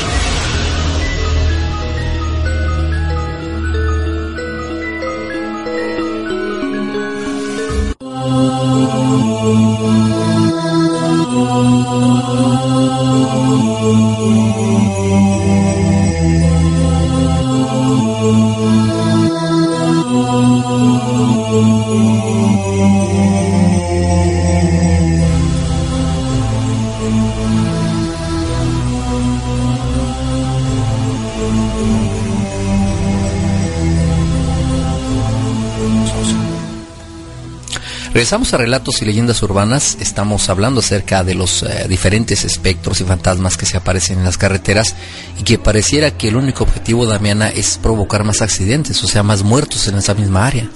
Regresamos a Relatos y Leyendas Urbanas. Estamos hablando acerca de los eh, diferentes espectros y fantasmas que se aparecen en las carreteras y que pareciera que el único objetivo, Damiana, es provocar más accidentes, o sea, más muertos en esa misma área.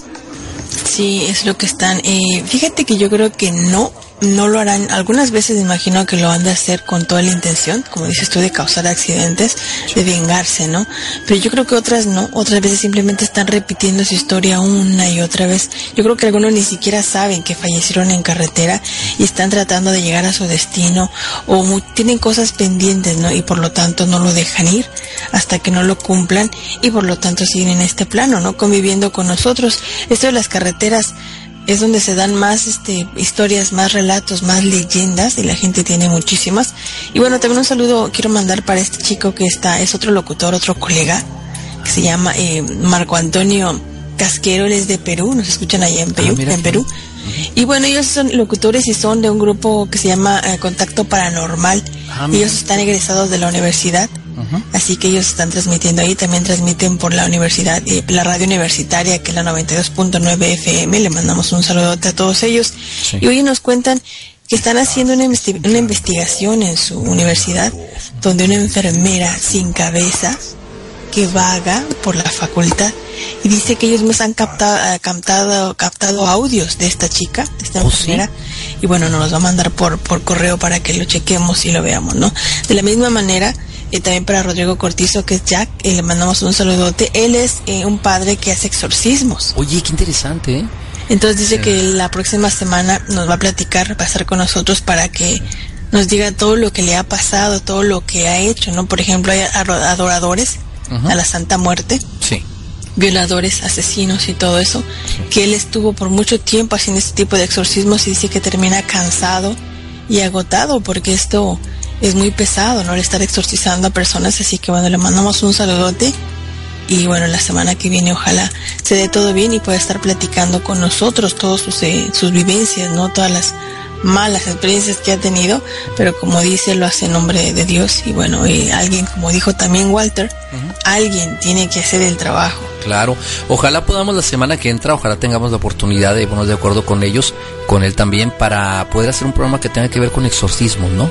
Sí, es lo que están. Eh, fíjate que yo creo que no, no lo harán. Algunas veces imagino que lo han de hacer con toda la intención, como dices tú, de causar accidentes, de vengarse, ¿no? Pero yo creo que otras no. Otras veces simplemente están repitiendo su historia una y otra vez. Yo creo que algunos ni siquiera saben que fallecieron en carretera y están tratando de llegar a su destino o tienen cosas pendientes, ¿no? Y por lo tanto no lo dejan ir hasta que no lo cumplan y por lo tanto siguen en este plano, ¿no? Conviviendo con nosotros. Esto de las carreteras es donde se dan más este, historias, más relatos, más leyendas y la gente tiene muchísimas. Y bueno, también un saludo quiero mandar para este chico que está, es otro locutor, otro colega, que se llama eh, Marco Antonio Casquero, él es de Perú, nos escuchan allá en Perú. Ah, en Perú. Y bueno, ellos son locutores y son de un grupo que se llama eh, Contacto Paranormal. Ah, ellos están egresados de la universidad Así que ellos están transmitiendo ahí, también transmiten por la universidad, eh, la radio universitaria, que es la 92.9 FM. Le mandamos un saludo a todos ellos. Y hoy nos cuentan que están haciendo una, una investigación en su universidad, donde una enfermera sin cabeza que vaga por la facultad y dice que ellos nos han captado, eh, captado, captado audios de esta chica, de esta ¿Oh, enfermera, y bueno, nos los va a mandar por, por correo para que lo chequemos y lo veamos, ¿no? De la misma manera, y también para Rodrigo Cortizo, que es Jack, y le mandamos un saludote. Él es eh, un padre que hace exorcismos. Oye, qué interesante, ¿eh? Entonces dice que la próxima semana nos va a platicar, va a estar con nosotros para que nos diga todo lo que le ha pasado, todo lo que ha hecho, ¿no? Por ejemplo, hay adoradores a la Santa Muerte. Sí. Violadores, asesinos y todo eso. Que él estuvo por mucho tiempo haciendo este tipo de exorcismos y dice que termina cansado y agotado porque esto es muy pesado, ¿no? El estar exorcizando a personas, así que bueno, le mandamos un saludote y bueno, la semana que viene ojalá se dé todo bien y pueda estar platicando con nosotros todas sus, eh, sus vivencias, ¿no? Todas las malas experiencias que ha tenido, pero como dice, lo hace en nombre de Dios y bueno, y alguien, como dijo también Walter, alguien tiene que hacer el trabajo. Claro, ojalá podamos la semana que entra, ojalá tengamos la oportunidad de ponernos de acuerdo con ellos, con él también, para poder hacer un programa que tenga que ver con exorcismo, ¿no?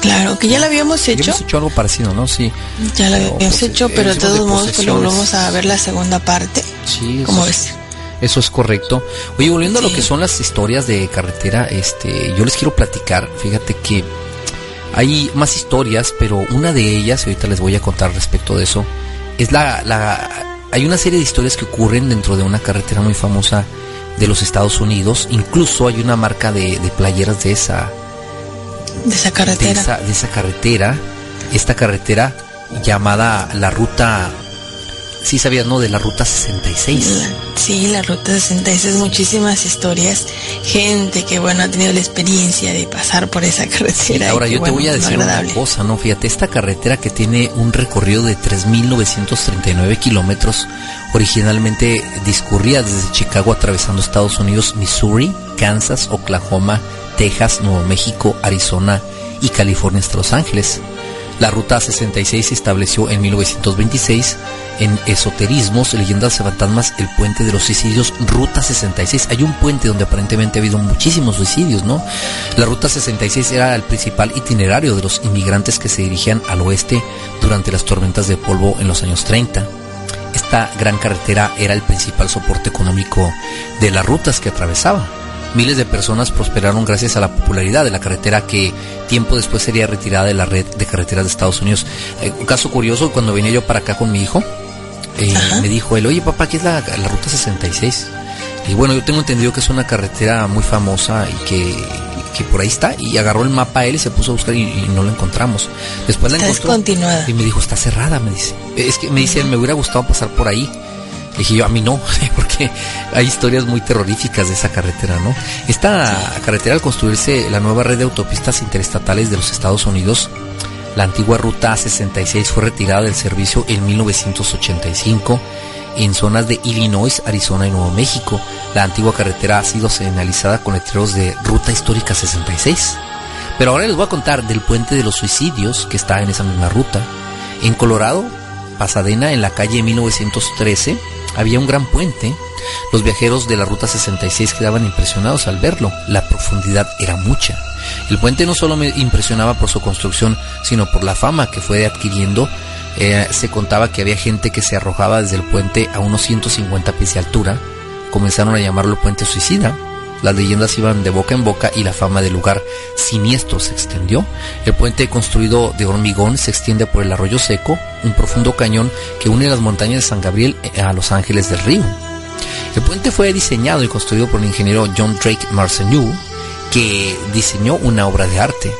Claro, que ya lo habíamos hecho. Hemos hecho algo parecido, ¿no? Sí. Ya lo habíamos pues, hecho, pero de todos modos pues, lo vamos a ver la segunda parte. Sí. ¿Cómo ves? Eso es correcto. Oye, volviendo a lo que son las historias de carretera, este, yo les quiero platicar. Fíjate que hay más historias, pero una de ellas, y ahorita les voy a contar respecto de eso, es la, la, hay una serie de historias que ocurren dentro de una carretera muy famosa de los Estados Unidos. Incluso hay una marca de, de playeras de esa, de esa carretera. De esa, carretera. Esta carretera llamada la ruta sí sabías, ¿no? De la ruta 66. sí, la ruta 66, muchísimas historias. Gente que, bueno, ha tenido la experiencia de pasar por esa carretera. ahora yo te voy a decir una cosa, ¿no? Fíjate, esta carretera que tiene un recorrido de 3.939 kilómetros, originalmente discurría desde Chicago atravesando Estados Unidos, Missouri, Kansas, Oklahoma, Texas, Nuevo México, Arizona y California hasta Los Ángeles. La Ruta 66 se estableció en 1926 en Esoterismos, Leyendas de Fantasmas, el puente de los suicidios, Ruta 66. Hay un puente donde aparentemente ha habido muchísimos suicidios, ¿no? La Ruta 66 era el principal itinerario de los inmigrantes que se dirigían al oeste durante las tormentas de polvo en los años 30. Esta gran carretera era el principal soporte económico de las rutas que atravesaba. Miles de personas prosperaron gracias a la popularidad de la carretera que tiempo después sería retirada de la red de carreteras de Estados Unidos. Eh, un caso curioso, cuando venía yo para acá con mi hijo, eh, me dijo él, oye papá, ¿qué es la, la ruta 66? Y bueno, yo tengo entendido que es una carretera muy famosa y que, que por ahí está. Y agarró el mapa él y se puso a buscar y, y no lo encontramos. Después la encontró. Y me dijo, está cerrada, me dice. Es que me dice, me hubiera gustado pasar por ahí. Dije yo, a mí no, porque hay historias muy terroríficas de esa carretera, ¿no? Esta carretera al construirse la nueva red de autopistas interestatales de los Estados Unidos, la antigua ruta 66 fue retirada del servicio en 1985 en zonas de Illinois, Arizona y Nuevo México. La antigua carretera ha sido señalizada con letreros de Ruta Histórica 66. Pero ahora les voy a contar del puente de los suicidios que está en esa misma ruta. En Colorado, Pasadena, en la calle 1913, había un gran puente. Los viajeros de la Ruta 66 quedaban impresionados al verlo. La profundidad era mucha. El puente no solo me impresionaba por su construcción, sino por la fama que fue adquiriendo. Eh, se contaba que había gente que se arrojaba desde el puente a unos 150 pies de altura. Comenzaron a llamarlo puente suicida. Las leyendas iban de boca en boca y la fama del lugar siniestro se extendió. El puente construido de hormigón se extiende por el arroyo seco, un profundo cañón que une las montañas de San Gabriel a Los Ángeles del Río. El puente fue diseñado y construido por el ingeniero John Drake Marceneau, que diseñó una obra de arte.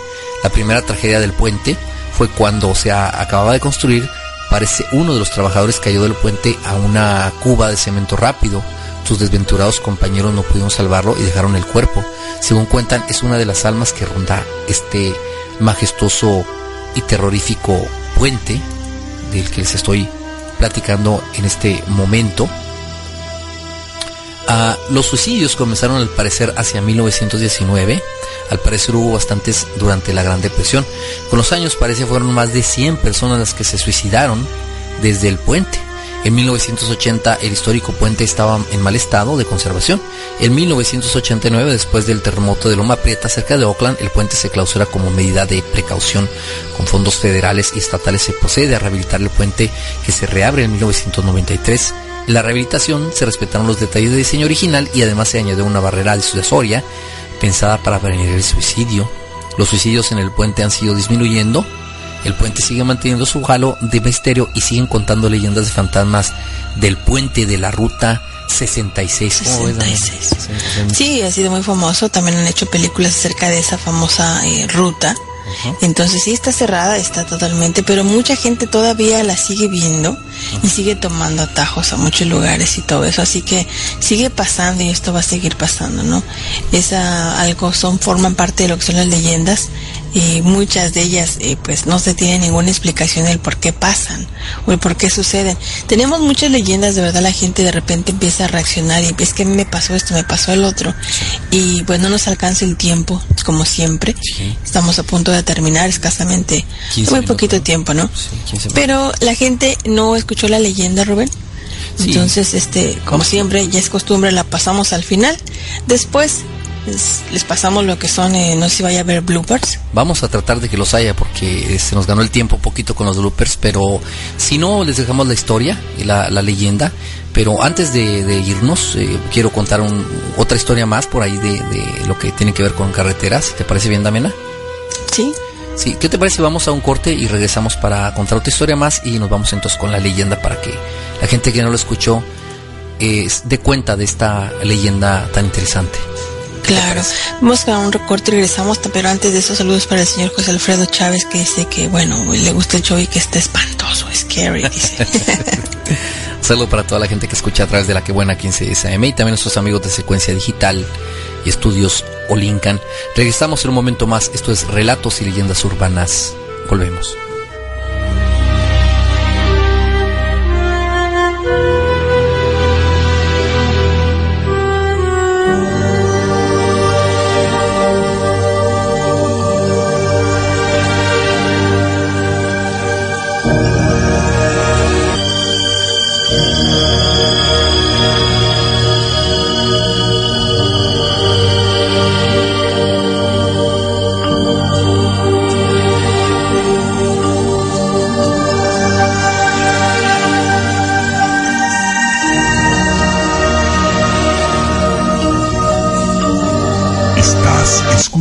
La primera tragedia del puente fue cuando se acababa de construir, parece uno de los trabajadores cayó del puente a una cuba de cemento rápido. Sus desventurados compañeros no pudieron salvarlo y dejaron el cuerpo. Según cuentan, es una de las almas que ronda este majestuoso y terrorífico puente del que les estoy platicando en este momento. Ah, los suicidios comenzaron al parecer hacia 1919. Al parecer hubo bastantes durante la Gran Depresión. Con los años parece fueron más de 100 personas las que se suicidaron desde el puente. En 1980 el histórico puente estaba en mal estado de conservación. En 1989, después del terremoto de Loma Prieta cerca de Oakland, el puente se clausura como medida de precaución. Con fondos federales y estatales se procede a rehabilitar el puente que se reabre en 1993. En la rehabilitación se respetaron los detalles de diseño original y además se añadió una barrera disuasoria pensada para prevenir el suicidio. Los suicidios en el puente han sido disminuyendo. El puente sigue manteniendo su halo de misterio y siguen contando leyendas de fantasmas del puente de la ruta 66. ¿Cómo ves, Daniel? 66. Sí, ha sido muy famoso. También han hecho películas acerca de esa famosa eh, ruta. Entonces sí está cerrada, está totalmente, pero mucha gente todavía la sigue viendo y sigue tomando atajos a muchos lugares y todo eso, así que sigue pasando y esto va a seguir pasando, ¿no? Esa algo son forman parte de lo que son las leyendas y muchas de ellas eh, pues no se tiene ninguna explicación del por qué pasan o el por qué suceden. Tenemos muchas leyendas, de verdad la gente de repente empieza a reaccionar y es que a mí me pasó esto, me pasó el otro y pues no nos alcanza el tiempo como siempre. Estamos a punto de terminar escasamente 15 muy minutos, poquito tiempo, ¿no? Sí, 15 Pero la gente no escuchó la leyenda, Rubén. Sí. Entonces, este, como siempre, ya es costumbre, la pasamos al final. Después les, les pasamos lo que son, eh, no sé si vaya a haber bloopers. Vamos a tratar de que los haya porque eh, se nos ganó el tiempo un poquito con los bloopers, pero si no, les dejamos la historia y la, la leyenda. Pero antes de, de irnos, eh, quiero contar un- otra historia más por ahí de, de lo que tiene que ver con carreteras. ¿Te parece bien, Damena? Sí. Sí, ¿qué te parece vamos a un corte y regresamos para contar otra historia más y nos vamos entonces con la leyenda para que la gente que no lo escuchó eh, dé cuenta de esta leyenda tan interesante? Claro, vamos a un recorte y regresamos, pero antes de eso saludos para el señor José Alfredo Chávez que dice que bueno, le gusta el show y que está espantoso, scary, dice. Un saludo para toda la gente que escucha a través de la que buena 15 SM y también nuestros amigos de Secuencia Digital y Estudios Olincan. Regresamos en un momento más. Esto es Relatos y Leyendas Urbanas. Volvemos.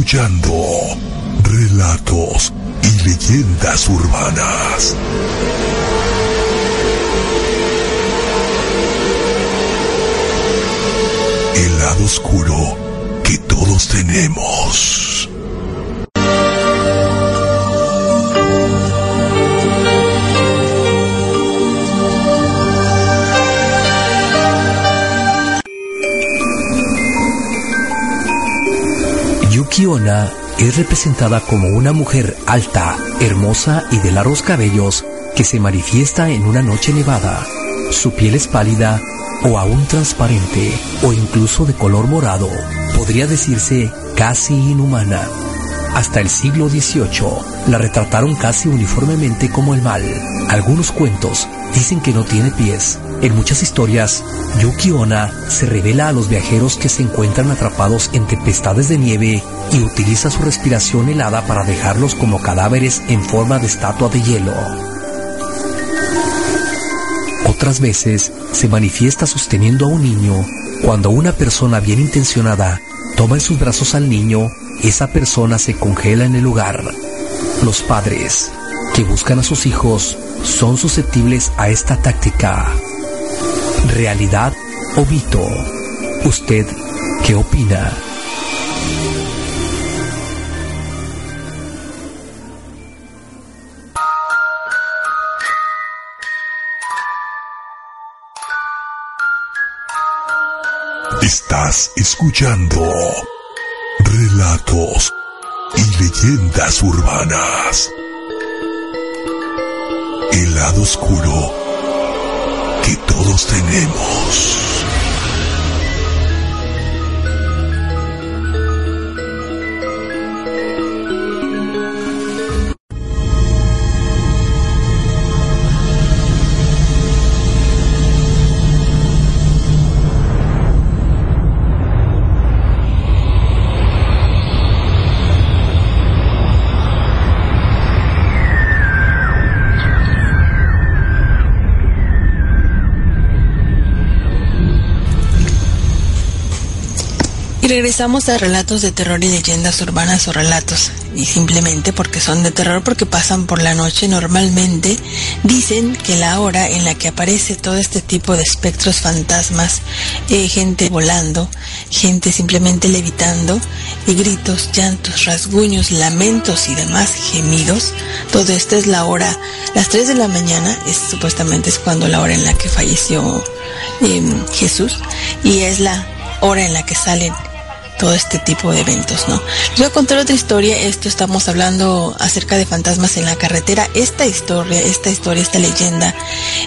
escuchando relatos y leyendas urbanas. El lado oscuro que todos tenemos. Yuki Onna es representada como una mujer alta, hermosa y de largos cabellos que se manifiesta en una noche nevada. Su piel es pálida o aún transparente o incluso de color morado. Podría decirse casi inhumana. Hasta el siglo XVIII la retrataron casi uniformemente como el mal. Algunos cuentos dicen que no tiene pies. En muchas historias, Yuki Onna se revela a los viajeros que se encuentran atrapados en tempestades de nieve y utiliza su respiración helada para dejarlos como cadáveres en forma de estatua de hielo. Otras veces se manifiesta sosteniendo a un niño. Cuando una persona bien intencionada toma en sus brazos al niño, esa persona se congela en el lugar. Los padres que buscan a sus hijos son susceptibles a esta táctica. ¿Realidad o mito? ¿Usted qué opina? Estás escuchando relatos y leyendas urbanas. El lado oscuro que todos tenemos. Regresamos a relatos de terror y leyendas urbanas o relatos. Y simplemente porque son de terror, porque pasan por la noche normalmente, dicen que la hora en la que aparece todo este tipo de espectros, fantasmas, eh, gente volando, gente simplemente levitando, y gritos, llantos, rasguños, lamentos y demás gemidos, todo esto es la hora, las 3 de la mañana, es, supuestamente es cuando la hora en la que falleció eh, Jesús, y es la hora en la que salen todo este tipo de eventos, ¿no? Les voy a contar otra historia, esto estamos hablando acerca de fantasmas en la carretera, esta historia, esta historia, esta leyenda,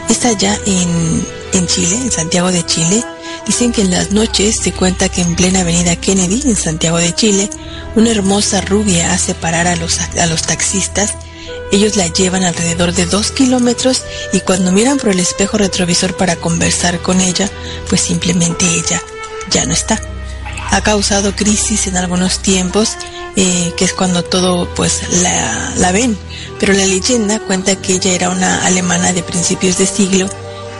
está allá en, en Chile, en Santiago de Chile, dicen que en las noches se cuenta que en plena avenida Kennedy, en Santiago de Chile, una hermosa rubia hace parar a los, a los taxistas. Ellos la llevan alrededor de dos kilómetros y cuando miran por el espejo retrovisor para conversar con ella, pues simplemente ella ya no está ha causado crisis en algunos tiempos, eh, que es cuando todo pues la, la ven. Pero la leyenda cuenta que ella era una alemana de principios de siglo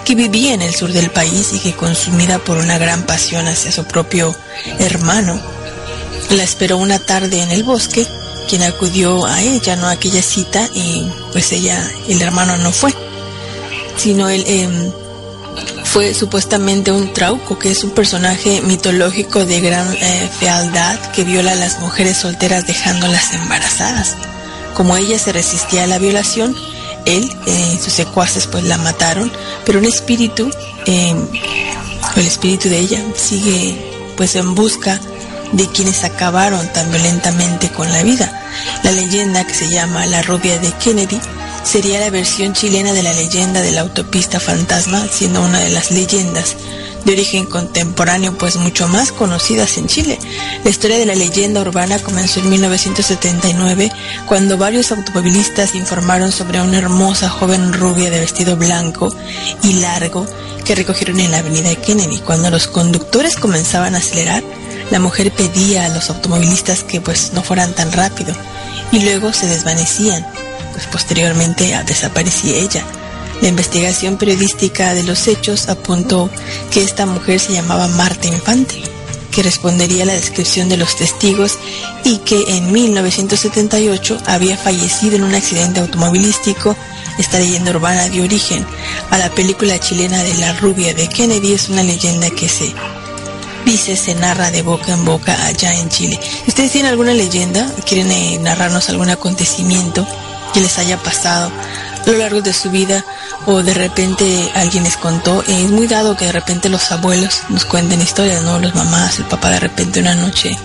que vivía en el sur del país y que consumida por una gran pasión hacia su propio hermano, la esperó una tarde en el bosque, quien acudió a ella, no a aquella cita, y pues ella, el hermano no fue, sino él eh, fue supuestamente un trauco, que es un personaje mitológico de gran eh, fealdad que viola a las mujeres solteras dejándolas embarazadas. Como ella se resistía a la violación, él eh, y sus secuaces pues la mataron, pero un espíritu, eh, el espíritu de ella, sigue pues en busca de quienes acabaron tan violentamente con la vida. La leyenda que se llama La rubia de Kennedy sería la versión chilena de la leyenda de la autopista fantasma, siendo una de las leyendas de origen contemporáneo, pues mucho más conocidas en Chile. La historia de la leyenda urbana comenzó en 1979, cuando varios automovilistas informaron sobre una hermosa joven rubia de vestido blanco y largo que recogieron en la avenida Kennedy. Cuando los conductores comenzaban a acelerar, la mujer pedía a los automovilistas que pues no fueran tan rápido y luego se desvanecían pues posteriormente desaparecía ella. La investigación periodística de los hechos apuntó que esta mujer se llamaba Marta Infante. que respondería a la descripción de los testigos y que en 1978 había fallecido en un accidente automovilístico. Esta leyenda urbana dio origen a la película chilena de La rubia de Kennedy. Es una leyenda que se dice, se narra de boca en boca allá en Chile. ¿Ustedes tienen alguna leyenda? ¿Quieren eh, narrarnos algún acontecimiento que les haya pasado a lo largo de su vida o de repente alguien les contó? Eh, es muy dado que de repente los abuelos nos cuenten historias, ¿no? Los mamás, el papá de repente una noche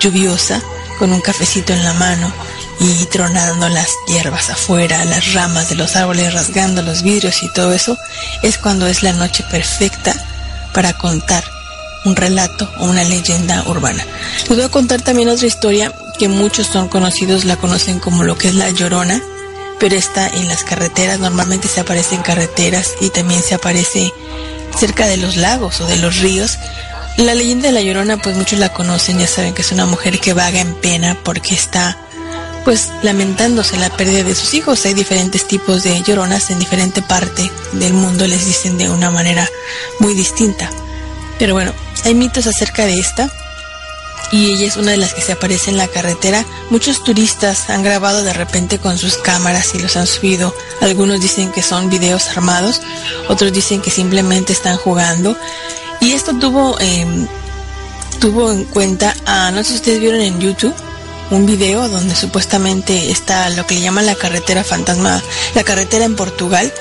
lluviosa con un cafecito en la mano y tronando las hierbas afuera, las ramas de los árboles rasgando los vidrios y todo eso, es cuando es la noche perfecta para contar un relato o una leyenda urbana. Les voy a contar también otra historia que muchos son conocidos, la conocen como lo que es la llorona, pero está en las carreteras, normalmente se aparece en carreteras y también se aparece cerca de los lagos o de los ríos. La leyenda de la llorona, pues muchos la conocen, ya saben que es una mujer que vaga en pena porque está pues lamentándose la pérdida de sus hijos. Hay diferentes tipos de lloronas en diferente parte del mundo, les dicen de una manera muy distinta. Pero bueno, hay mitos acerca de esta y ella es una de las que se aparece en la carretera. Muchos turistas han grabado de repente con sus cámaras y los han subido. Algunos dicen que son videos armados, otros dicen que simplemente están jugando. Y esto tuvo, em, tuvo en cuenta, a, no sé si ustedes vieron en YouTube, un video donde supuestamente está lo que le llaman la carretera fantasma, la carretera en Portugal.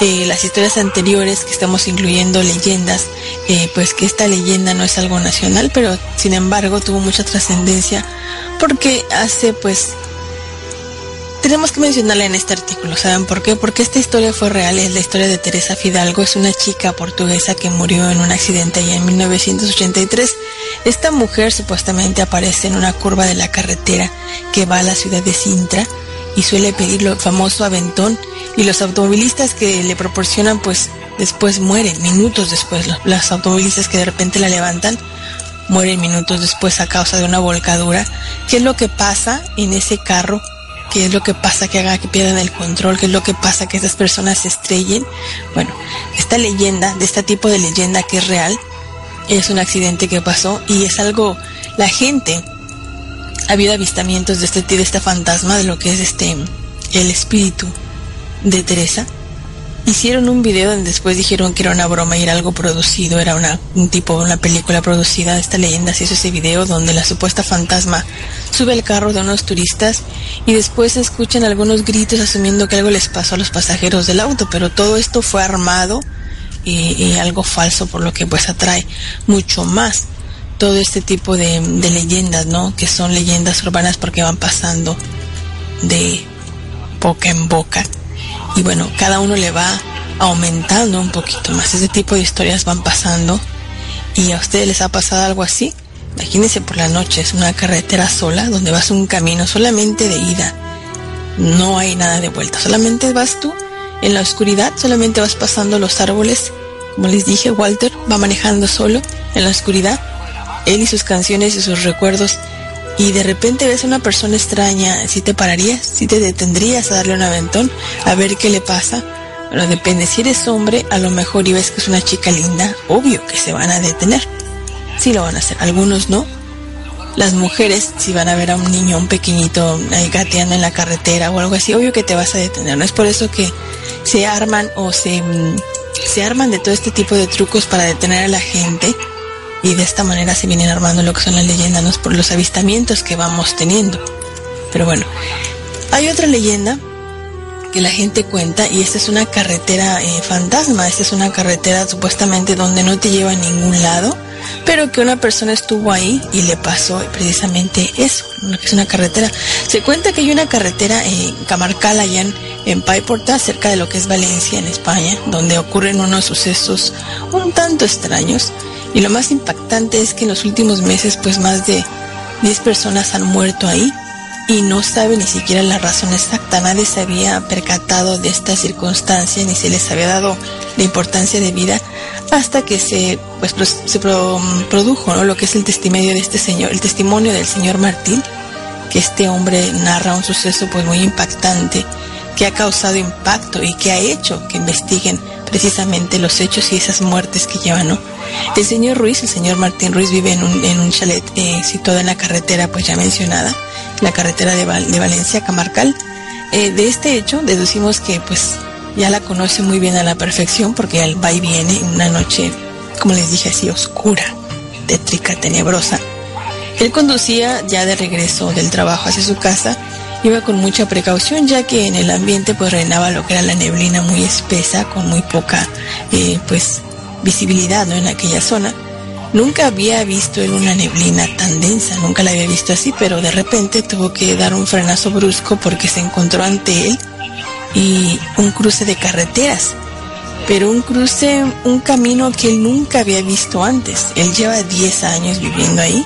Las historias anteriores que estamos incluyendo leyendas, eh, pues que esta leyenda no es algo nacional, pero sin embargo tuvo mucha trascendencia porque hace pues tenemos que mencionarla en este artículo, ¿saben por qué? Porque esta historia fue real, es la historia de Teresa Fidalgo, es una chica portuguesa que murió en un accidente allá en 1983. Esta mujer supuestamente aparece en una curva de la carretera que va a la ciudad de Sintra y suele pedir lo famoso aventón y los automovilistas que le proporcionan pues después mueren, minutos después, los automovilistas que de repente la levantan mueren minutos después a causa de una volcadura. ¿Qué es lo que pasa en ese carro? ¿Qué es lo que pasa que haga que pierdan el control? ¿Qué es lo que pasa que esas personas se estrellen? Bueno, esta leyenda, de este tipo de leyenda que es real, es un accidente que pasó y es algo, la gente habido avistamientos de este de este fantasma, de lo que es este el espíritu de Teresa. Hicieron un video donde después dijeron que era una broma y era algo producido, era una, un tipo, una película producida. Esta leyenda se hizo ese video donde la supuesta fantasma sube al carro de unos turistas y después se escuchan algunos gritos asumiendo que algo les pasó a los pasajeros del auto, pero todo esto fue armado y, algo falso, por lo que pues atrae mucho más todo este tipo de, de leyendas, ¿no? Que son leyendas urbanas porque van pasando de boca en boca y bueno, cada uno le va aumentando un poquito más. Ese tipo de historias van pasando y a ustedes les ha pasado algo así. Imagínense por la noche, es una carretera sola donde vas un camino solamente de ida. No hay nada de vuelta, solamente vas tú en la oscuridad, solamente vas pasando los árboles. Como les dije, Walter va manejando solo en la oscuridad. Él y sus canciones y sus recuerdos y de repente ves a una persona extraña, si te pararías, si te detendrías a darle un aventón, a ver qué le pasa. Pero depende, si eres hombre, a lo mejor y ves que es una chica linda, obvio que se van a detener. Sí lo van a hacer, algunos no. Las mujeres, si van a ver a un niño, un pequeñito ahí gateando en la carretera o algo así, obvio que te vas a detener. No es por eso que se arman o se, mm, se arman de todo este tipo de trucos para detener a la gente y de esta manera se vienen armando lo que son las leyendas ¿no? por los avistamientos que vamos teniendo. Pero bueno, hay otra leyenda que la gente cuenta y esta es una carretera eh, fantasma, esta es una carretera supuestamente donde no te lleva a ningún lado, pero que una persona estuvo ahí y le pasó precisamente eso, que es una carretera. Se cuenta que hay una carretera en Camarcal allá en, en Paiporta, cerca de lo que es Valencia en España, donde ocurren unos sucesos un tanto extraños y lo más impactante es que en los últimos meses pues más de 10 personas han muerto ahí y no sabe ni siquiera la razón exacta. Nadie se había percatado de esta circunstancia ni se les había dado la importancia de vida hasta que se pues se produjo ¿no? lo que es el testimonio de este señor, el testimonio del señor Martín, que este hombre narra un suceso pues muy impactante que ha causado impacto y que ha hecho que investiguen precisamente los hechos y esas muertes que llevan. El señor Ruiz, el señor Martín Ruiz vive en un, chalet eh, situado en la carretera pues ya mencionada, la carretera de, de Valencia, Camarcal. Eh, de este hecho deducimos que pues ya la conoce muy bien a la perfección porque él va y viene en una noche, como les dije así, oscura, tétrica, tenebrosa. Él conducía ya de regreso del trabajo hacia su casa Iba con mucha precaución ya que en el ambiente pues reinaba lo que era la neblina muy espesa con muy poca eh, pues visibilidad ¿no? en aquella zona. Nunca había visto en una neblina tan densa, nunca la había visto así, pero de repente tuvo que dar un frenazo brusco porque se encontró ante él y un cruce de carreteras, pero un cruce, un camino que él nunca había visto antes. Él lleva 10 años viviendo ahí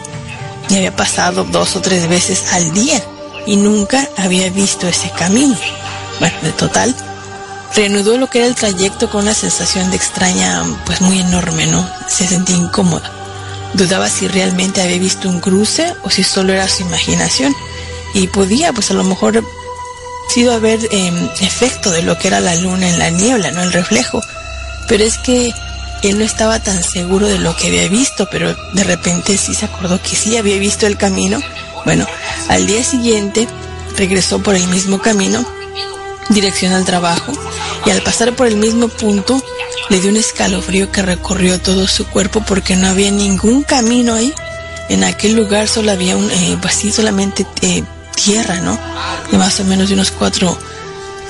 y había pasado dos o tres veces al día y nunca había visto ese camino. Bueno, de total, reanudó lo que era el trayecto con una sensación de extraña, pues muy enorme, ¿no? Se sentía incómoda. Dudaba si realmente había visto un cruce o si solo era su imaginación. Y podía, pues a lo mejor, sido haber em, efecto de lo que era la luna en la niebla, ¿no? El reflejo. Pero es que él no estaba tan seguro de lo que había visto, pero de repente sí se acordó que sí había visto el camino bueno, al día siguiente regresó por el mismo camino, dirección al trabajo, y al pasar por el mismo punto le dio un escalofrío que recorrió todo su cuerpo porque no había ningún camino ahí. En aquel lugar solo había un eh, vacío, solamente eh, tierra, ¿no? De más o menos de unos cuatro,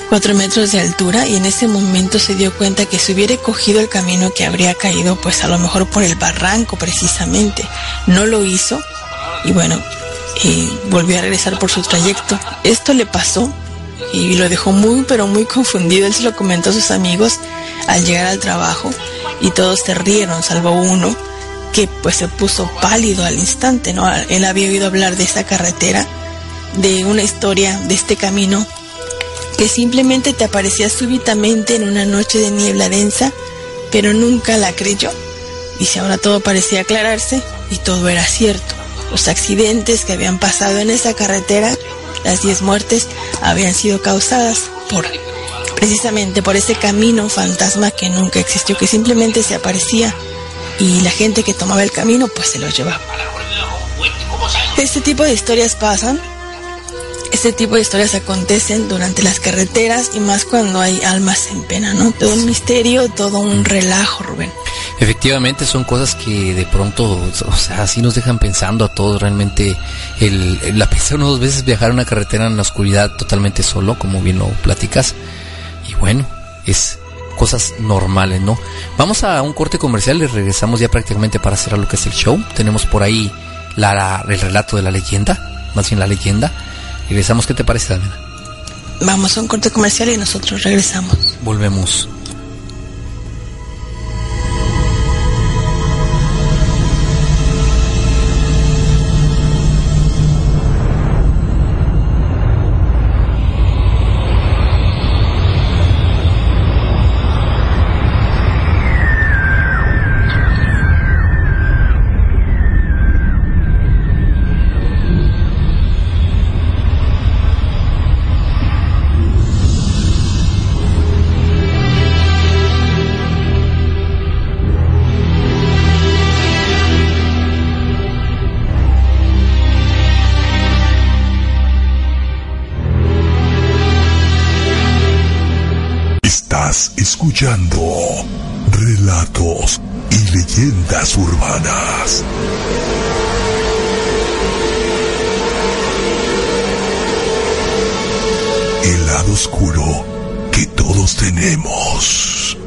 cuatro metros de altura y en ese momento se dio cuenta que si hubiera cogido el camino que habría caído pues a lo mejor por el barranco precisamente. No lo hizo y bueno, y volvió a regresar por su trayecto. Esto le pasó y lo dejó muy pero muy confundido. Él se lo comentó a sus amigos al llegar al trabajo y todos se rieron, salvo uno que pues se puso pálido al instante, ¿no? Él había oído hablar de esa carretera, de una historia de este camino que simplemente te aparecía súbitamente en una noche de niebla densa, pero nunca la creyó. Y si ahora todo parecía aclararse y todo era cierto. Los accidentes que habían pasado en esa carretera, las 10 muertes, habían sido causadas por precisamente por ese camino fantasma que nunca existió, que simplemente se aparecía y la gente que tomaba el camino pues se lo llevaba. Este tipo de historias pasan, este tipo de historias acontecen durante las carreteras y más cuando hay almas en pena, ¿no? Todo un misterio, todo un relajo, Rubén. Efectivamente son cosas que de pronto, o sea, así nos dejan pensando a todos realmente. El, la pensar dos veces viajar una carretera en la oscuridad totalmente solo, como bien lo platicas. Y bueno, es cosas normales, ¿no? Vamos a un corte comercial y regresamos ya prácticamente para cerrar lo que es el show. Tenemos por ahí la, el relato de la leyenda, más bien la leyenda. Regresamos, ¿qué te parece, Daniela? Vamos a un corte comercial y nosotros regresamos. Volvemos. Leyendas urbanas. El lado oscuro que todos tenemos.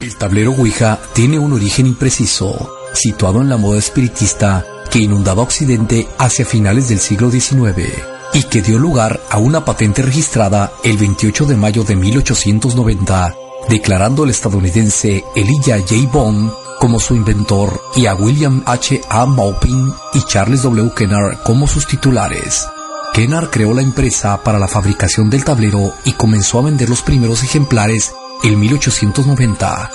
El tablero Ouija tiene un origen impreciso, situado en la moda espiritista que inundaba Occidente hacia finales del siglo XIX y que dio lugar a una patente registrada el 28 de mayo de 1890, declarando al estadounidense Elijah J. Bond como su inventor y a William H. A. Maupin y Charles W. Kennard como sus titulares. Kennard creó la empresa para la fabricación del tablero y comenzó a vender los primeros ejemplares en 1890.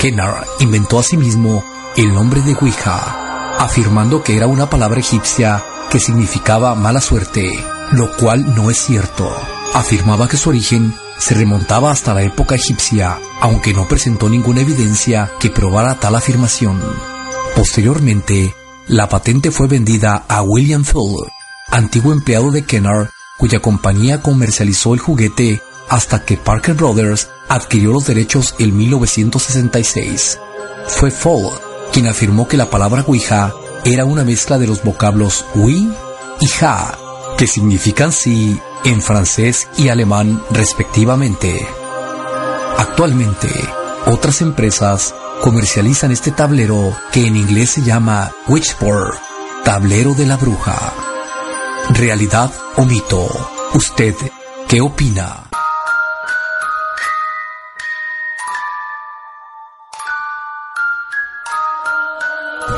Kennard inventó asimismo el nombre de Ouija, afirmando que era una palabra egipcia que significaba mala suerte, lo cual no es cierto. Afirmaba que su origen se remontaba hasta la época egipcia, aunque no presentó ninguna evidencia que probara tal afirmación. Posteriormente, la patente fue vendida a William Full, antiguo empleado de Kennard, cuya compañía comercializó el juguete hasta que Parker Brothers adquirió los derechos en 1966. Fue Full quien afirmó que la palabra Ouija era una mezcla de los vocablos oui y ja, que significan sí en francés y alemán respectivamente. Actualmente, otras empresas comercializan este tablero que en inglés se llama Witchboard, tablero de la bruja. ¿Realidad o mito? ¿Usted qué opina?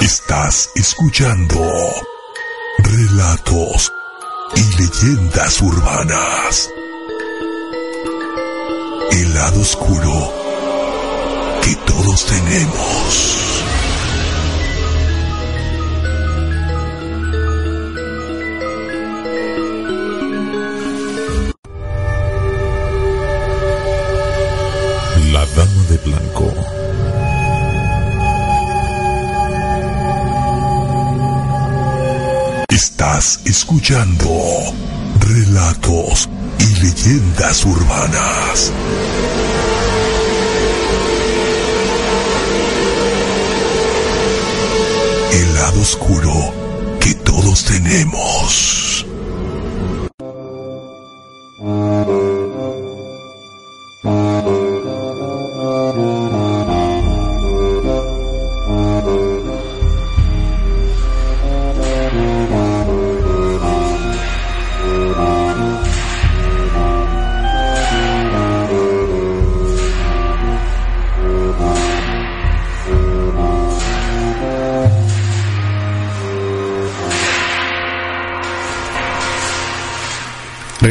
Estás escuchando relatos y leyendas urbanas. El lado oscuro que todos tenemos. La Dama de Blanco. Estás escuchando relatos y leyendas urbanas. El lado oscuro que todos tenemos.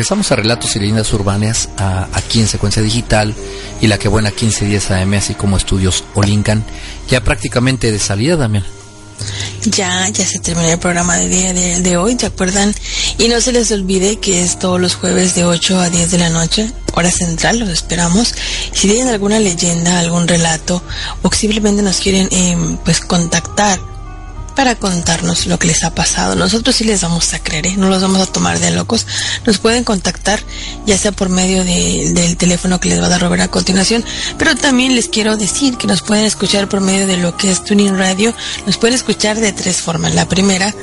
Regresamos a Relatos y Leyendas Urbanas a- aquí en Secuencia Digital y la que buena 1510 AM, así como Estudios Olincan. Ya prácticamente de salida, Damián. Ya, ya se terminó el programa de de, de hoy, ¿se acuerdan? Y no se les olvide que es todos los jueves de 8 a 10 de la noche, hora central, los esperamos. Si tienen alguna leyenda, algún relato, o simplemente nos quieren, em, pues, contactar para contarnos lo que les ha pasado. Nosotros sí les vamos a creer, ¿eh? no los vamos a tomar de locos. Nos pueden contactar ya sea por medio de- del teléfono que les va a dar Robert a continuación, pero también les quiero decir que nos pueden escuchar por medio de lo que es Tuning Radio. Nos pueden escuchar de tres formas. La primera,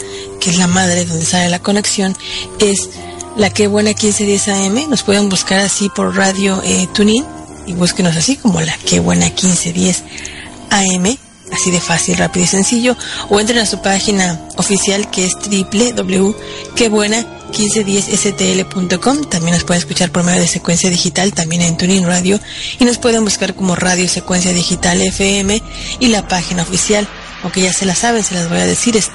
que es la madre donde sale la conexión, es la que buena 1510 AM. Nos pueden buscar así por radio eh, Tuning y búsquenos así como la que buena 1510 AM así de fácil, rápido y sencillo, o entren a su página oficial que es www.quebuena1510stl.com. También nos pueden escuchar por medio de secuencia digital, también en Tuning Radio, y nos pueden buscar como Radio Secuencia Digital FM y la página oficial, aunque ya se la saben, se las voy a decir, es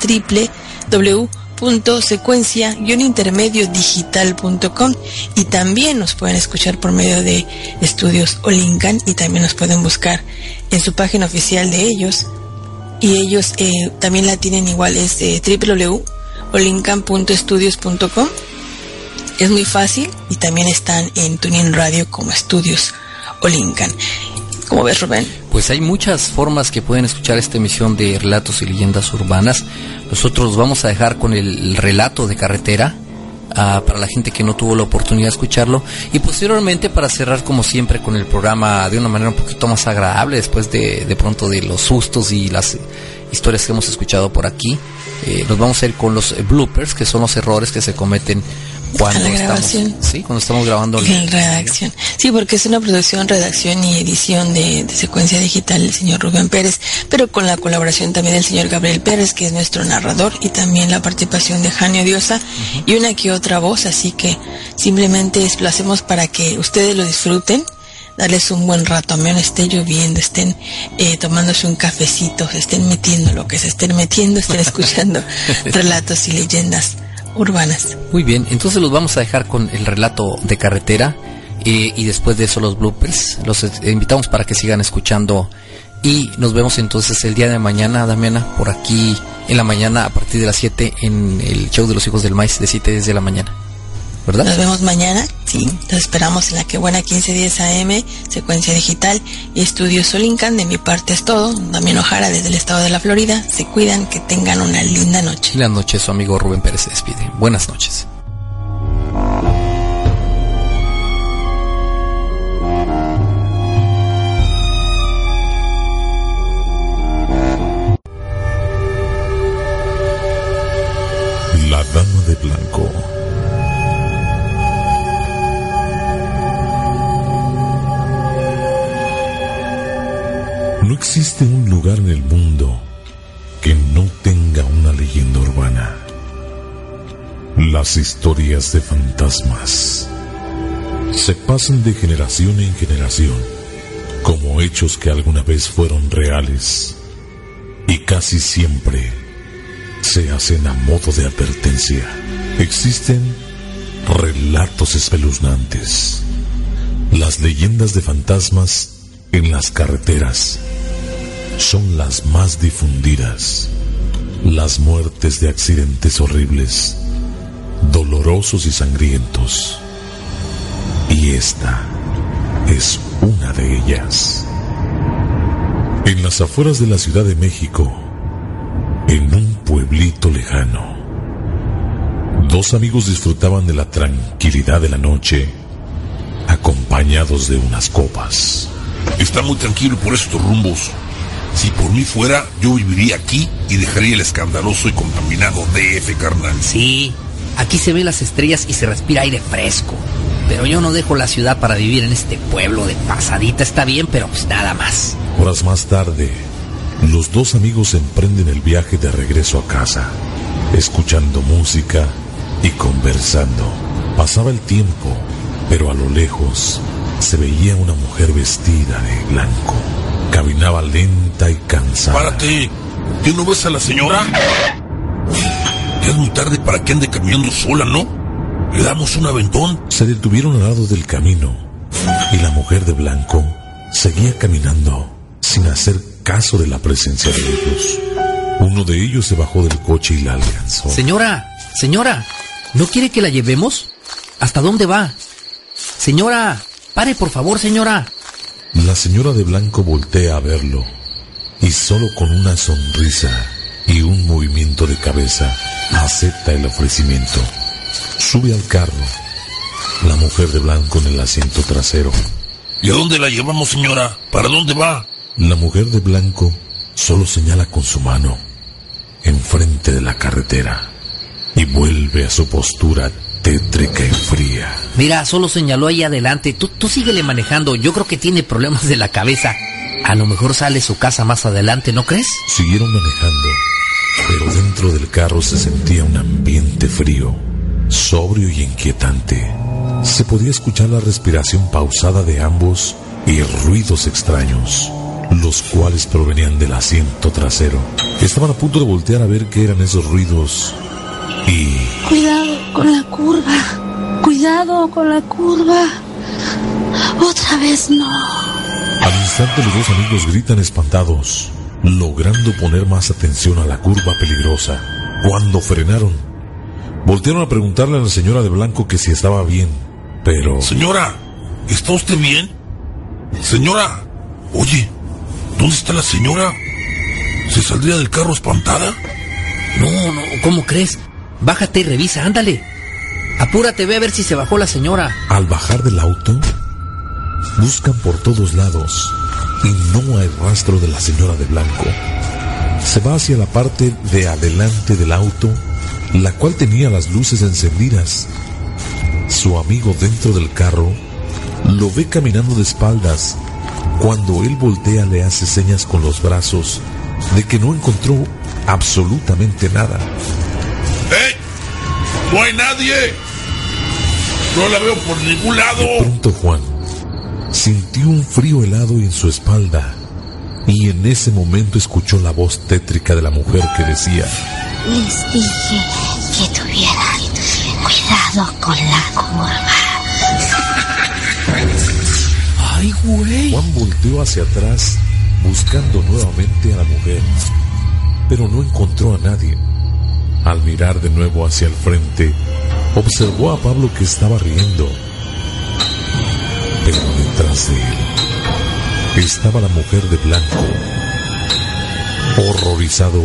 www.secuencia-intermedio-digital.com y también nos pueden escuchar por medio de estudios Olincan y también nos pueden buscar en su página oficial de ellos y ellos eh, también la tienen igual es eh, www.olincan.estudios.com es muy fácil y también están en Tuning Radio como estudios Olincan ¿Cómo ves Rubén? Pues hay muchas formas que pueden escuchar esta emisión de Relatos y Leyendas Urbanas. Nosotros vamos a dejar con el relato de carretera. Para la gente que no tuvo la oportunidad de escucharlo. Y posteriormente para cerrar como siempre con el programa de una manera un poquito más agradable después de, de pronto de los sustos y las historias que hemos escuchado por aquí eh, nos vamos a ir con los bloopers que son los errores que se cometen cuando A la estamos grabación. sí cuando estamos grabando En redacción. Sí, porque es una producción, redacción y edición de, de secuencia digital del señor Rubén Pérez, pero con la colaboración también del señor Gabriel Pérez, que es nuestro narrador, y también la participación de Janio Diosa y una que otra voz, así que simplemente lo hacemos para que ustedes lo disfruten darles un buen rato, a menos esté lloviendo, estén eh, tomándose un cafecito, se estén metiendo lo que se estén metiendo, estén escuchando relatos y leyendas urbanas. Muy bien, entonces los vamos a dejar con el relato de carretera eh, y después de eso los bloopers. Los eh, invitamos para que sigan escuchando y nos vemos entonces el día de mañana, Damiana, por aquí en la mañana a partir de las 7 en el show de los hijos del maíz de 7 desde la mañana. ¿Verdad? Nos vemos mañana. Sí, nos esperamos en la que buena 1510 AM, secuencia digital y estudio Solincan. De mi parte es todo. También Ojara desde el estado de la Florida. Se cuidan, que tengan una linda noche. Y la noche su amigo Rubén Pérez se despide. Buenas noches. La Dama de Blanco. No existe un lugar en el mundo que no tenga una leyenda urbana. Las historias de fantasmas se pasan de generación en generación como hechos que alguna vez fueron reales y casi siempre se hacen a modo de advertencia. Existen relatos espeluznantes, las leyendas de fantasmas en las carreteras son las más difundidas. Las muertes de accidentes horribles, dolorosos y sangrientos. Y esta es una de ellas. En las afueras de la Ciudad de México, en un pueblito lejano, dos amigos disfrutaban de la tranquilidad de la noche, acompañados de unas copas. Está muy tranquilo por estos rumbos. Si por mí fuera, yo viviría aquí y dejaría el escandaloso y contaminado DF, carnal. Sí, aquí se ven las estrellas y se respira aire fresco. Pero yo no dejo la ciudad para vivir en este pueblo de pasadita. Está bien, pero pues nada más. Horas más tarde, los dos amigos emprenden el viaje de regreso a casa, escuchando música y conversando. Pasaba el tiempo, pero a lo lejos se veía una mujer vestida de blanco. Caminaba lenta y cansada. Párate. ¿Qué no ves a la señora? Ya es muy tarde para que ande caminando sola, ¿no? Le damos un aventón. Se detuvieron al lado del camino y la mujer de blanco seguía caminando sin hacer caso de la presencia de ellos. Uno de ellos se bajó del coche y la alcanzó. Señora, señora, ¿no quiere que la llevemos? ¿Hasta dónde va? Señora, pare por favor, señora. La señora de blanco voltea a verlo y solo con una sonrisa y un movimiento de cabeza acepta el ofrecimiento. Sube al carro. La mujer de blanco en el asiento trasero. ¿Y a dónde la llevamos, señora? ¿Para dónde va? La mujer de blanco solo señala con su mano enfrente de la carretera y vuelve a su postura tétrica y fría. Mira, solo señaló ahí adelante. Tú, tú síguele manejando. Yo creo que tiene problemas de la cabeza. A lo mejor sale su casa más adelante, ¿no crees? Siguieron manejando, pero dentro del carro se sentía un ambiente frío, sobrio y inquietante. Se podía escuchar la respiración pausada de ambos y ruidos extraños, los cuales provenían del asiento trasero. Estaban a punto de voltear a ver qué eran esos ruidos y Cuidado con la curva. Cuidado con la curva. Otra vez no. Al instante los dos amigos gritan espantados, logrando poner más atención a la curva peligrosa. Cuando frenaron, voltearon a preguntarle a la señora de blanco que si estaba bien, pero... Señora, ¿está usted bien? Señora, oye, ¿dónde está la señora? ¿Se saldría del carro espantada? No, no, ¿cómo crees? Bájate y revisa, ándale. Apúrate, ve a ver si se bajó la señora. Al bajar del auto, buscan por todos lados y no hay rastro de la señora de blanco. Se va hacia la parte de adelante del auto, la cual tenía las luces encendidas. Su amigo dentro del carro lo ve caminando de espaldas. Cuando él voltea le hace señas con los brazos de que no encontró absolutamente nada. ¡Eh! ¡No hay nadie! No la veo por ningún lado. De pronto Juan sintió un frío helado en su espalda y en ese momento escuchó la voz tétrica de la mujer que decía, Les dije que tuvieran cuidado con la curva. Ay, güey. Juan volteó hacia atrás buscando nuevamente a la mujer, pero no encontró a nadie. Al mirar de nuevo hacia el frente, observó a Pablo que estaba riendo. Pero detrás de él estaba la mujer de blanco. Horrorizado,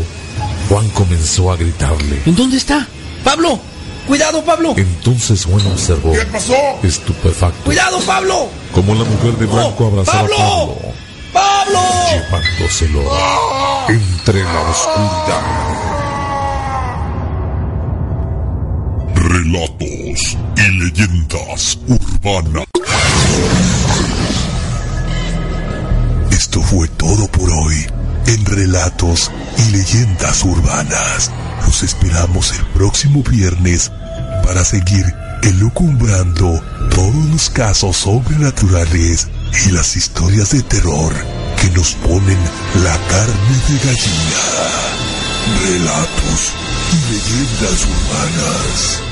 Juan comenzó a gritarle. ¿En dónde está? ¡Pablo! ¡Cuidado, Pablo! Entonces Juan observó, ¿Qué pasó? estupefacto, ¡Cuidado, Pablo! como la mujer de blanco ¡Oh, abrazaba Pablo! a Pablo, ¡Pablo! llevándoselo entre la oscuridad. Relatos y leyendas urbanas. Esto fue todo por hoy en Relatos y Leyendas Urbanas. Los esperamos el próximo viernes para seguir elucumbrando todos los casos sobrenaturales y las historias de terror que nos ponen la carne de gallina. Relatos y leyendas urbanas.